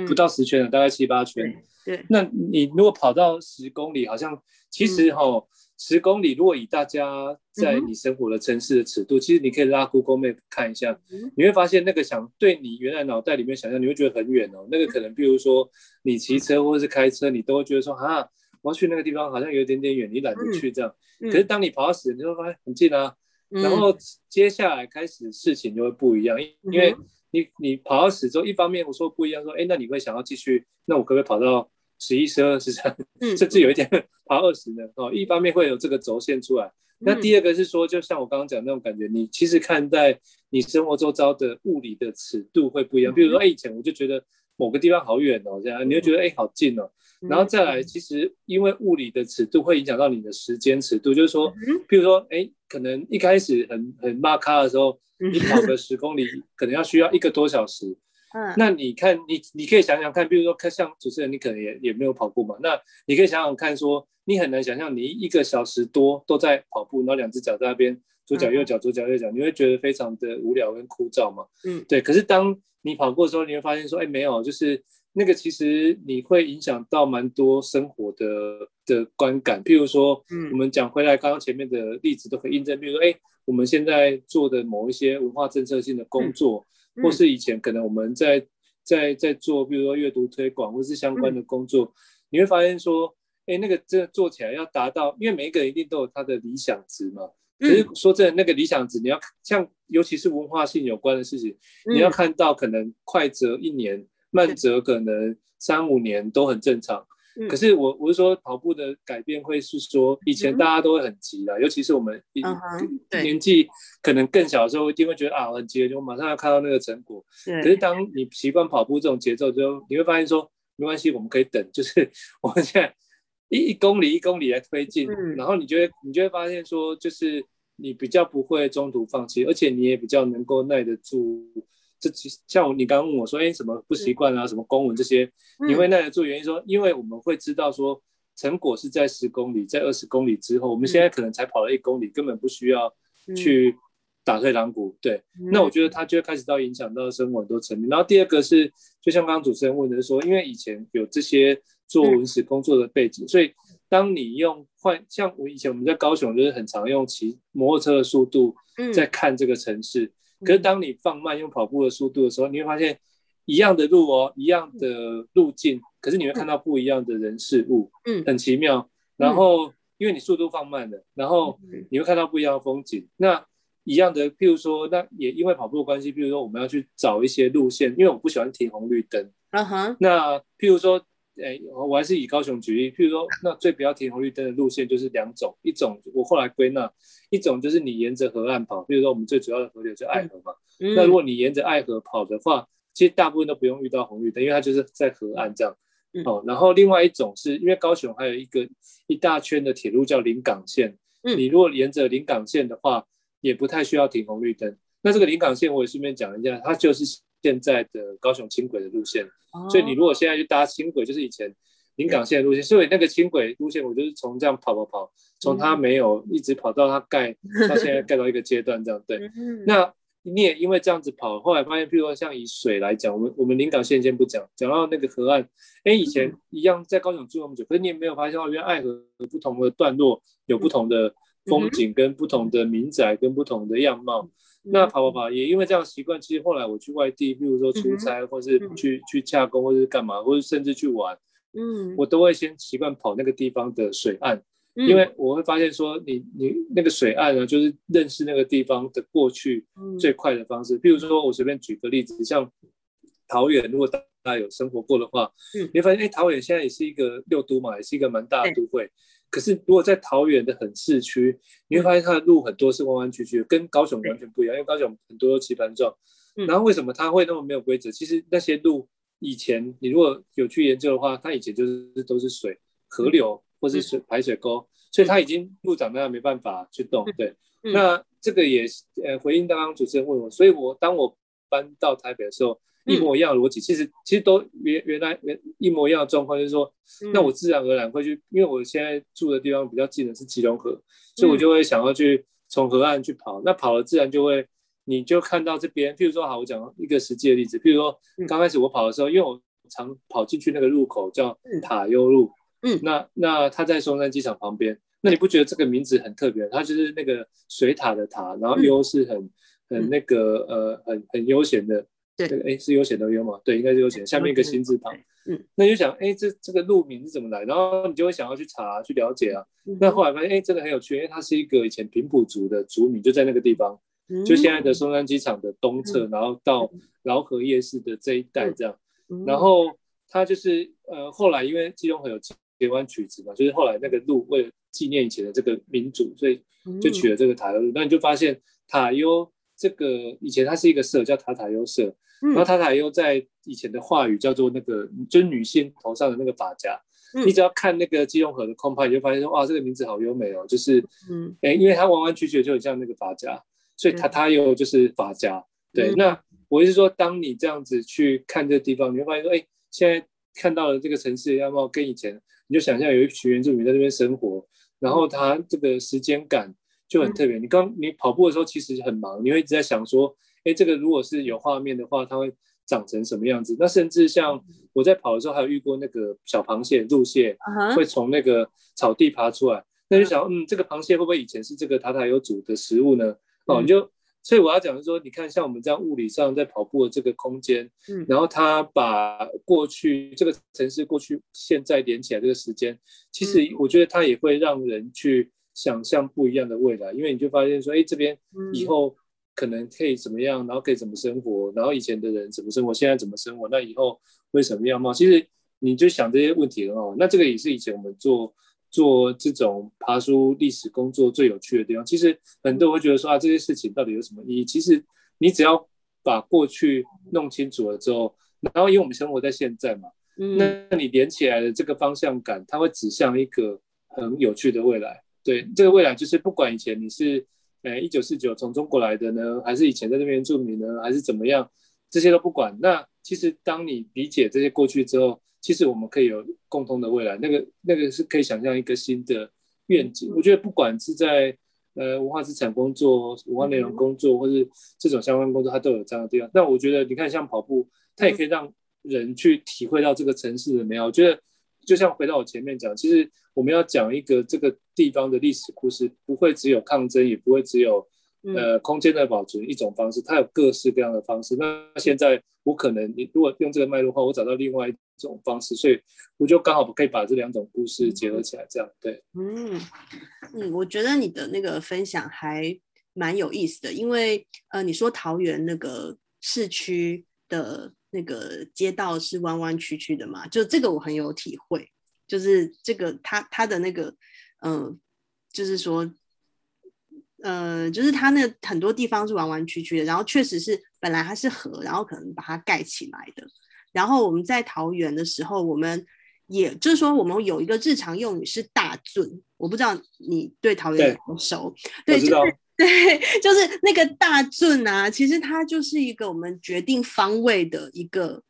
Speaker 2: 不到十圈了，嗯、大概七八圈。对，那你如果跑到十公里，好像。其实哈、哦，十、嗯、公里，如果以大家在你生活的城市的尺度，嗯、其实你可以拉 Google Map 看一下，嗯、你会发现那个想对你原来脑袋里面想象，你会觉得很远哦。那个可能，比如说你骑车或者是开车，你都会觉得说，啊，我要去那个地方，好像有一点点远，你懒得去这样。嗯、可是当你跑到十，你就会发现很近啊。嗯、然后接下来开始事情就会不一样，因为你你跑到十之后，一方面我说不一样，说，哎，那你会想要继续，那我可不可以跑到？十一、十二、十三，甚至有一点跑二十呢。哦，一方面会有这个轴线出来。那第二个是说，就像我刚刚讲那种感觉，你其实看待你生活周遭的物理的尺度会不一样。比如说，哎，以前我就觉得某个地方好远哦，这样你就觉得哎，好近哦。然后再来，其实因为物理的尺度会影响到你的时间尺度，就是说，比如说，哎，可能一开始很很骂咖的时候，你跑个十公里，可能要需要一个多小时。嗯，那你看，你你可以想想看，比如说，看像主持人，你可能也也没有跑过嘛。那你可以想想看，说你很难想象，你一个小时多都在跑步，然后两只脚在那边左脚右脚左脚右脚，你会觉得非常的无聊跟枯燥嘛。嗯，对。可是当你跑过的时候，你会发现说，哎，没有，就是那个其实你会影响到蛮多生活的的观感。譬如说，嗯，我们讲回来，刚刚前面的例子都可以印证。比如说，哎，我们现在做的某一些文化政策性的工作。嗯或是以前可能我们在在在做，比如说阅读推广或是相关的工作，嗯、你会发现说，哎，那个这做起来要达到，因为每一个人一定都有他的理想值嘛。可是说真的，那个理想值你要像，尤其是文化性有关的事情，你要看到可能快则一年，慢则可能三五年都很正常。
Speaker 1: 嗯、
Speaker 2: 可是我我是说跑步的改变会是说，以前大家都会很急的，嗯、尤其是我们年纪可能更小的时候，一定会觉得啊很急，就马上要看到那个成果。可是当你习惯跑步这种节奏之后，你会发现说没关系，我们可以等，就是 我们现在一一公里一公里来推进，嗯、然后你就会你就会发现说，就是你比较不会中途放弃，而且你也比较能够耐得住。这像你刚刚问我说，哎，什么不习惯啊，什么公文这些，你会耐得住？原因说，因为我们会知道说，成果是在十公里，在二十公里之后，我们现在可能才跑了一公里，根本不需要去打退堂鼓。对，那我觉得它就会开始到影响到生活很多层面。然后第二个是，就像刚刚主持人问的说，因为以前有这些做文史工作的背景，所以当你用换，像我以前我们在高雄就是很常用骑摩托车的速度在看这个城市。可是当你放慢用跑步的速度的时候，你会发现一样的路哦，一样的路径，可是你会看到不一样的人事物，嗯，很奇妙。然后因为你速度放慢了，然后你会看到不一样的风景。那一样的，譬如说，那也因为跑步的关系，譬如说我们要去找一些路线，因为我不喜欢停红绿灯。嗯哼。那譬如说。哎，我还是以高雄举例，譬如说，那最不要停红绿灯的路线就是两种，一种我后来归纳，一种就是你沿着河岸跑，比如说我们最主要的河流就爱河嘛。嗯、那如果你沿着爱河跑的话，其实大部分都不用遇到红绿灯，因为它就是在河岸这样。嗯、哦，然后另外一种是因为高雄还有一个一大圈的铁路叫临港线，嗯、你如果沿着临港线的话，也不太需要停红绿灯。那这个临港线我也顺便讲一下，它就是现在的高雄轻轨的路线。所以你如果现在去搭轻轨，就是以前临港线的路线。所以那个轻轨路线，我就是从这样跑跑跑，从它没有一直跑到它盖，到现在盖到一个阶段这样。对。那你也因为这样子跑，后来发现，譬如说像以水来讲，我们我们临港线先不讲，讲到那个河岸，哎，以前一样在高雄住那么久，可是你也没有发现哦，原来爱河不同的段落有不同的风景，跟不同的民宅，跟不同的样貌。那跑跑跑也因为这样习惯，其实后来我去外地，比如说出差，或是去去洽工，或是干嘛，或者甚至去玩，嗯，我都会先习惯跑那个地方的水岸，因为。我会发现说你，你你那个水岸呢，就是认识那个地方的过去最快的方式。比如说我随便举个例子，像桃园，如果大家有生活过的话，嗯，你会发现，哎，桃园现在也是一个六都嘛，也是一个蛮大的都会。可是，如果在桃园的很市区，你会发现它的路很多是弯弯曲曲，跟高雄完全不一样。因为高雄很多都棋盘状，然后为什么它会那么没有规则？其实那些路以前你如果有去研究的话，它以前就是都是水、河流或是水排水沟，所以它已经路长那样没办法去动。对，那这个也呃回应刚刚主持人问我，所以我当我搬到台北的时候。一模一样的逻辑，其实其实都原原来原一模一样的状况，就是说，那我自然而然会去，因为我现在住的地方比较近的是基隆河，所以我就会想要去从河岸去跑。那跑了自然就会，你就看到这边，譬如说，好，我讲一个实际的例子，譬如说，刚开始我跑的时候，因为我常跑进去那个路口叫塔悠路，嗯，那那它在松山机场旁边，那你不觉得这个名字很特别？它就是那个水塔的塔，然后悠是很很那个呃很很悠闲的。对，哎，是悠闲的悠嘛？对，应该是悠闲。下面一个心字旁，嗯，那你就想，哎，这这个路名是怎么来？然后你就会想要去查、去了解啊。那后来发现，哎，真的很有趣，因为它是一个以前平埔族的族名，就在那个地方，就现在的松山机场的东侧，然后到饶河夜市的这一带这样。然后它就是，呃，后来因为基隆很有台湾曲子嘛，就是后来那个路为了纪念以前的这个民族，所以就取了这个塔悠路。那你就发现塔悠。这个以前它是一个社，叫塔塔悠社，嗯、然后塔塔悠在以前的话语叫做那个，就是女性头上的那个发夹。嗯、你只要看那个基隆河的空拍，你就发现说，哇，这个名字好优美哦，就是，嗯，哎，因为它弯弯曲曲，就很像那个发夹，所以塔塔悠就是发夹。嗯、对，那我意思说，当你这样子去看这个地方，你会发现说，哎，现在看到了这个城市的样貌跟以前，你就想象有一群原住民在这边生活，然后它这个时间感。就很特别。你刚你跑步的时候其实很忙，你会一直在想说，哎，这个如果是有画面的话，它会长成什么样子？那甚至像我在跑的时候，还有遇过那个小螃蟹、陆蟹会从那个草地爬出来，那就想，嗯，这个螃蟹会不会以前是这个塔塔有煮的食物呢？哦，你就所以我要讲的是说，你看像我们这样物理上在跑步的这个空间，然后它把过去这个城市过去现在连起来这个时间，其实我觉得它也会让人去。想象不一样的未来，因为你就发现说，哎，这边以后可能可以怎么样，然后可以怎么生活，然后以前的人怎么生活，现在怎么生活，那以后会什么样吗？其实你就想这些问题很好。那这个也是以前我们做做这种爬书历史工作最有趣的地方。其实很多人会觉得说啊，这些事情到底有什么意义？其实你只要把过去弄清楚了之后，然后因为我们生活在现在嘛，嗯，那你连起来的这个方向感，它会指向一个很有趣的未来。对，这个未来就是不管以前你是呃一九四九从中国来的呢，还是以前在那边住民呢，还是怎么样，这些都不管。那其实当你理解这些过去之后，其实我们可以有共同的未来。那个那个是可以想象一个新的愿景。我觉得不管是在呃文化资产工作、文化内容工作，或是这种相关工作，它都有这样的地方。但我觉得你看，像跑步，它也可以让人去体会到这个城市的美好。我觉得就像回到我前面讲，其实。我们要讲一个这个地方的历史故事，不会只有抗争，也不会只有呃空间的保存一种方式，它有各式各样的方式。那现在我可能你如果用这个脉络的话，我找到另外一种方式，所以我就刚好可以把这两种故事结合起来，这样对。
Speaker 1: 嗯嗯，我觉得你的那个分享还蛮有意思的，因为呃你说桃园那个市区的那个街道是弯弯曲曲的嘛，就这个我很有体会。就是这个，他他的那个，嗯、呃，就是说，呃，就是他那很多地方是弯弯曲曲的，然后确实是本来它是河，然后可能把它盖起来的。然后我们在桃园的时候，我们也就是说，我们有一个日常用语是大圳，我不知道你对桃园有熟？对，就是 对，就是那个大圳啊，其实它就是一个我们决定方位的一个，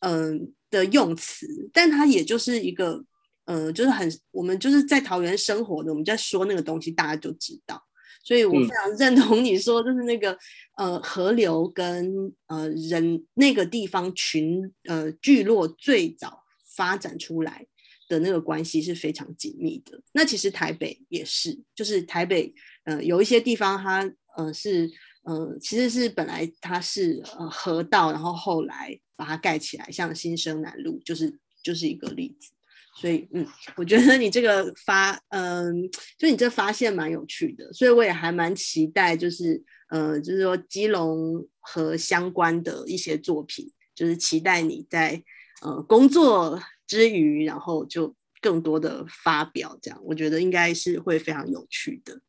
Speaker 1: 嗯、呃、的用词，但它也就是一个。呃，就是很，我们就是在桃园生活的，我们在说那个东西，大家就知道。所以我非常认同你说，就是那个、嗯、呃河流跟呃人那个地方群呃聚落最早发展出来的那个关系是非常紧密的。那其实台北也是，就是台北呃有一些地方它呃是呃其实是本来它是呃河道，然后后来把它盖起来，像新生南路就是就是一个例子。所以，嗯，我觉得你这个发，嗯，就你这发现蛮有趣的，所以我也还蛮期待，就是，呃，就是说基隆和相关的一些作品，就是期待你在呃工作之余，然后就更多的发表，这样我觉得应该是会非常有趣的。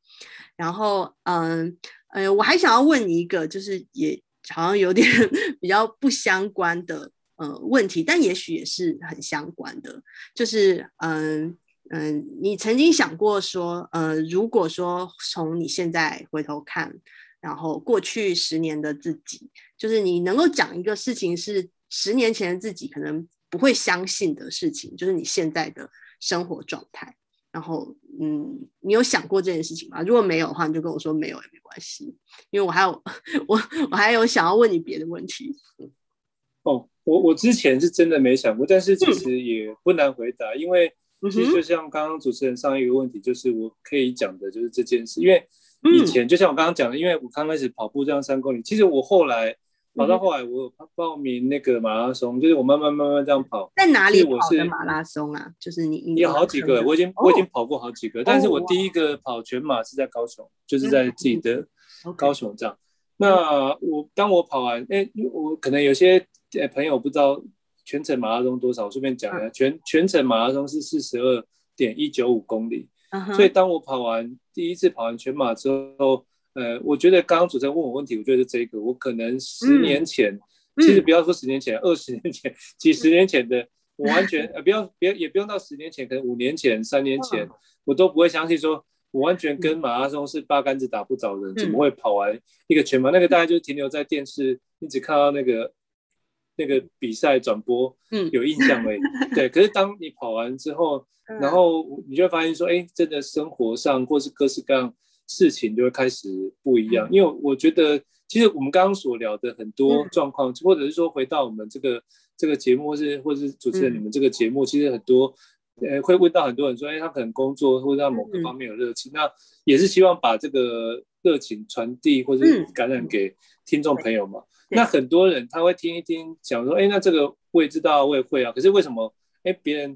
Speaker 1: 然后，嗯，呃，我还想要问你一个，就是也好像有点 比较不相关的。呃，问题，但也许也是很相关的，就是，嗯嗯，你曾经想过说，呃，如果说从你现在回头看，然后过去十年的自己，就是你能够讲一个事情是十年前的自己可能不会相信的事情，就是你现在的生活状态，然后，嗯，你有想过这件事情吗？如果没有的话，你就跟我说没有也没关系，因为我还有 我我还有想要问你别的问题。
Speaker 2: 哦。我我之前是真的没想过，但是其实也不难回答，嗯、因为其实就像刚刚主持人上一个问题，就是我可以讲的就是这件事，因为以前就像我刚刚讲的，因为我刚开始跑步这样三公里，其实我后来跑到后来，我报名那个马拉松，就是我慢慢慢慢这样跑。
Speaker 1: 在哪里跑的马拉松啊？就是你你
Speaker 2: 有好几个，我已经我已经跑过好几个，但是我第一个跑全马是在高雄，就是在自己的高雄这样。那我当我跑完，哎，我可能有些。朋友不知道全程马拉松多少，我顺便讲一下，全全程马拉松是四十二点一九五公里。Uh huh. 所以当我跑完第一次跑完全马之后，呃，我觉得刚刚主持人问我问题，我觉得是这个，我可能十年前，嗯、其实不要说十年前，二十、嗯、年前、几十年前的，我完全 呃不要别也不用到十年前，可能五年前、三年前，我都不会相信说，我完全跟马拉松是八竿子打不着的人，嗯、怎么会跑完一个全马？那个大概就停留在电视，你只看到那个。那个比赛转播，嗯，有印象哎？嗯、对，可是当你跑完之后，嗯、然后你就会发现说，哎，真的生活上或是各式各样事情就会开始不一样。嗯、因为我觉得，其实我们刚刚所聊的很多状况，嗯、或者是说回到我们这个这个节目，或是或是主持人你们这个节目，嗯、其实很多呃会问到很多人说，哎，他可能工作或者他某个方面有热情，嗯、那也是希望把这个热情传递或者感染给听众朋友嘛。嗯那很多人他会听一听，讲说，哎，那这个我也知道，我也会啊。可是为什么，哎，别人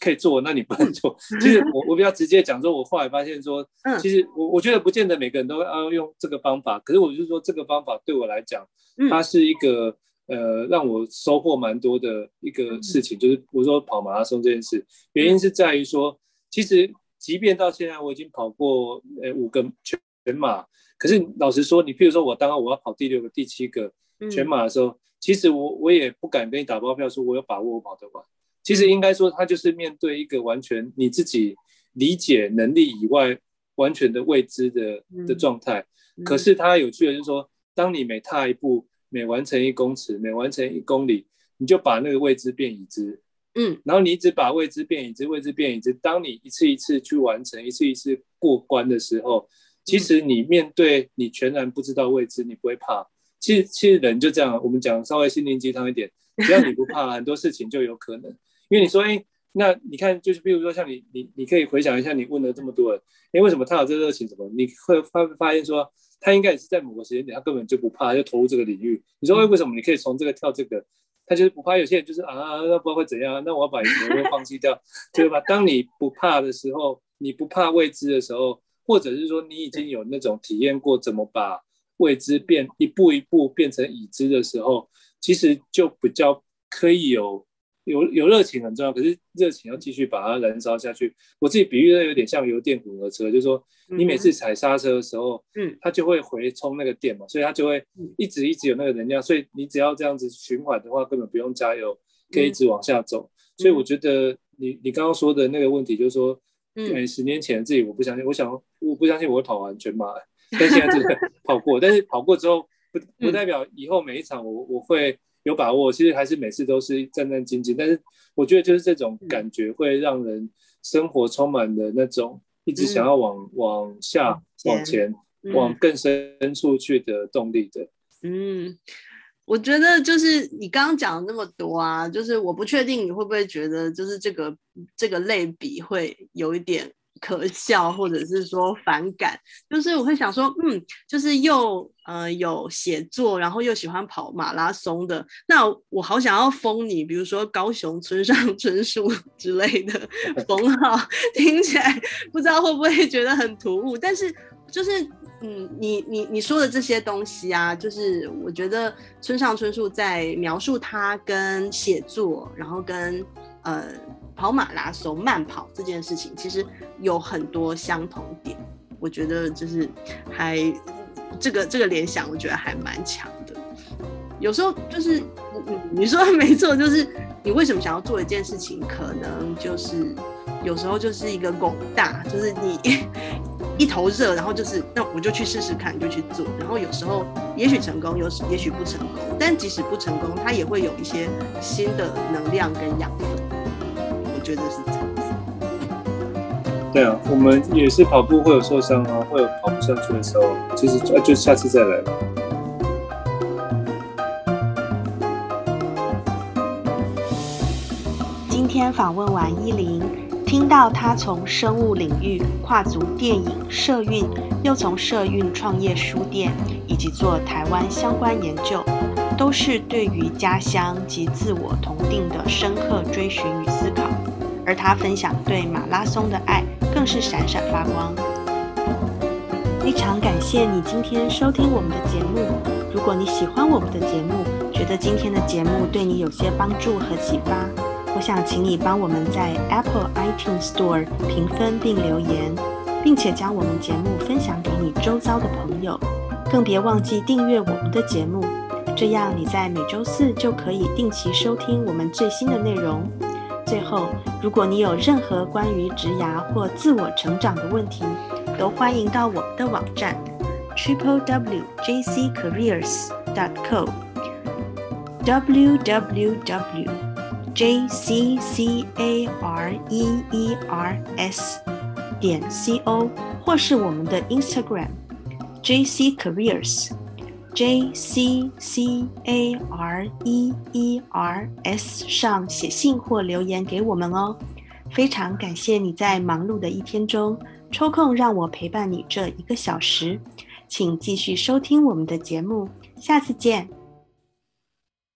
Speaker 2: 可以做，那你不能做？其实我我比较直接讲说，我后来发现说，其实我我觉得不见得每个人都要用这个方法。可是我就是说，这个方法对我来讲，它是一个呃，让我收获蛮多的一个事情，就是我说跑马拉松这件事，原因是在于说，其实即便到现在我已经跑过呃五个全全马，可是老实说，你譬如说我当我要跑第六个、第七个全马的时候，其实我我也不敢跟你打包票说我有把握我跑得完。其实应该说，他就是面对一个完全你自己理解能力以外完全的未知的的状态。可是他有趣的就是说，当你每踏一步。每完成一公尺，每完成一公里，你就把那个未知变已知，
Speaker 1: 嗯，
Speaker 2: 然后你一直把未知变已知，未知变已知。当你一次一次去完成，一次一次过关的时候，其实你面对你全然不知道未知，你不会怕。其实，其实人就这样，我们讲稍微心灵鸡汤一点，只要你不怕，很多事情就有可能。因为你说，哎，那你看，就是比如说像你，你你可以回想一下，你问了这么多人，哎，为什么他有这热情？什么？你会发发现说。他应该也是在某个时间点，他根本就不怕，就投入这个领域。你说为为什么你可以从这个跳这个？他就是不怕。有些人就是啊，那不知道会怎样，那我要把以前都放弃掉，对吧？当你不怕的时候，你不怕未知的时候，或者是说你已经有那种体验过怎么把未知变一步一步变成已知的时候，其实就比较可以有。有有热情很重要，可是热情要继续把它燃烧下去。我自己比喻的有点像油电混合车，就是说你每次踩刹车的时候，嗯，它就会回充那个电嘛，所以它就会一直一直有那个能量。所以你只要这样子循环的话，根本不用加油，可以一直往下走。所以我觉得你你刚刚说的那个问题，就是说，嗯，十年前自己我不相信，我想我不相信我会跑完全马，但现在真的 跑过。但是跑过之后，不不代表以后每一场我我会。有把握，其实还是每次都是战战兢兢，但是我觉得就是这种感觉会让人生活充满了那种一直想要往、嗯、往下、往前、嗯、往更深处去的动力的。
Speaker 1: 嗯，我觉得就是你刚刚讲的那么多啊，就是我不确定你会不会觉得，就是这个这个类比会有一点。可笑，或者是说反感，就是我会想说，嗯，就是又呃有写作，然后又喜欢跑马拉松的，那我好想要封你，比如说高雄村上春树 之类的 封号，听起来不知道会不会觉得很突兀，但是就是嗯，你你你说的这些东西啊，就是我觉得村上春树在描述他跟写作，然后跟呃。跑马拉松、慢跑这件事情，其实有很多相同点。我觉得就是还这个这个联想，我觉得还蛮强的。有时候就是你你说的没错，就是你为什么想要做一件事情，可能就是有时候就是一个广大，就是你一头热，然后就是那我就去试试看，就去做。然后有时候也许成功，有时也许不成功，但即使不成功，它也会有一些新的能量跟养分。我觉得是这样子。
Speaker 2: 对啊，我们也是跑步会有受伤啊，会有跑不上去的时候，其实就就下次再来。
Speaker 1: 今天访问完依林，听到他从生物领域跨足电影、社运，又从社运创业书店，以及做台湾相关研究，都是对于家乡及自我同定的深刻追寻与思考。而他分享对马拉松的爱，更是闪闪发光。非常感谢你今天收听我们的节目。如果你喜欢我们的节目，觉得今天的节目对你有些帮助和启发，我想请你帮我们在 Apple iTunes Store 评分并留言，并且将我们节目分享给你周遭的朋友。更别忘记订阅我们的节目，这样你在每周四就可以定期收听我们最新的内容。最后，如果你有任何关于职涯或自我成长的问题，都欢迎到我们的网站 triple w j c careers dot co w w w j c c a r e e r s 点 c o 或是我们的 Instagram j c careers J C C A R E E R S 上写信或留言给我们哦，非常感谢你在忙碌的一天中抽空让我陪伴你这一个小时，请继续收听我们的节目，下次见。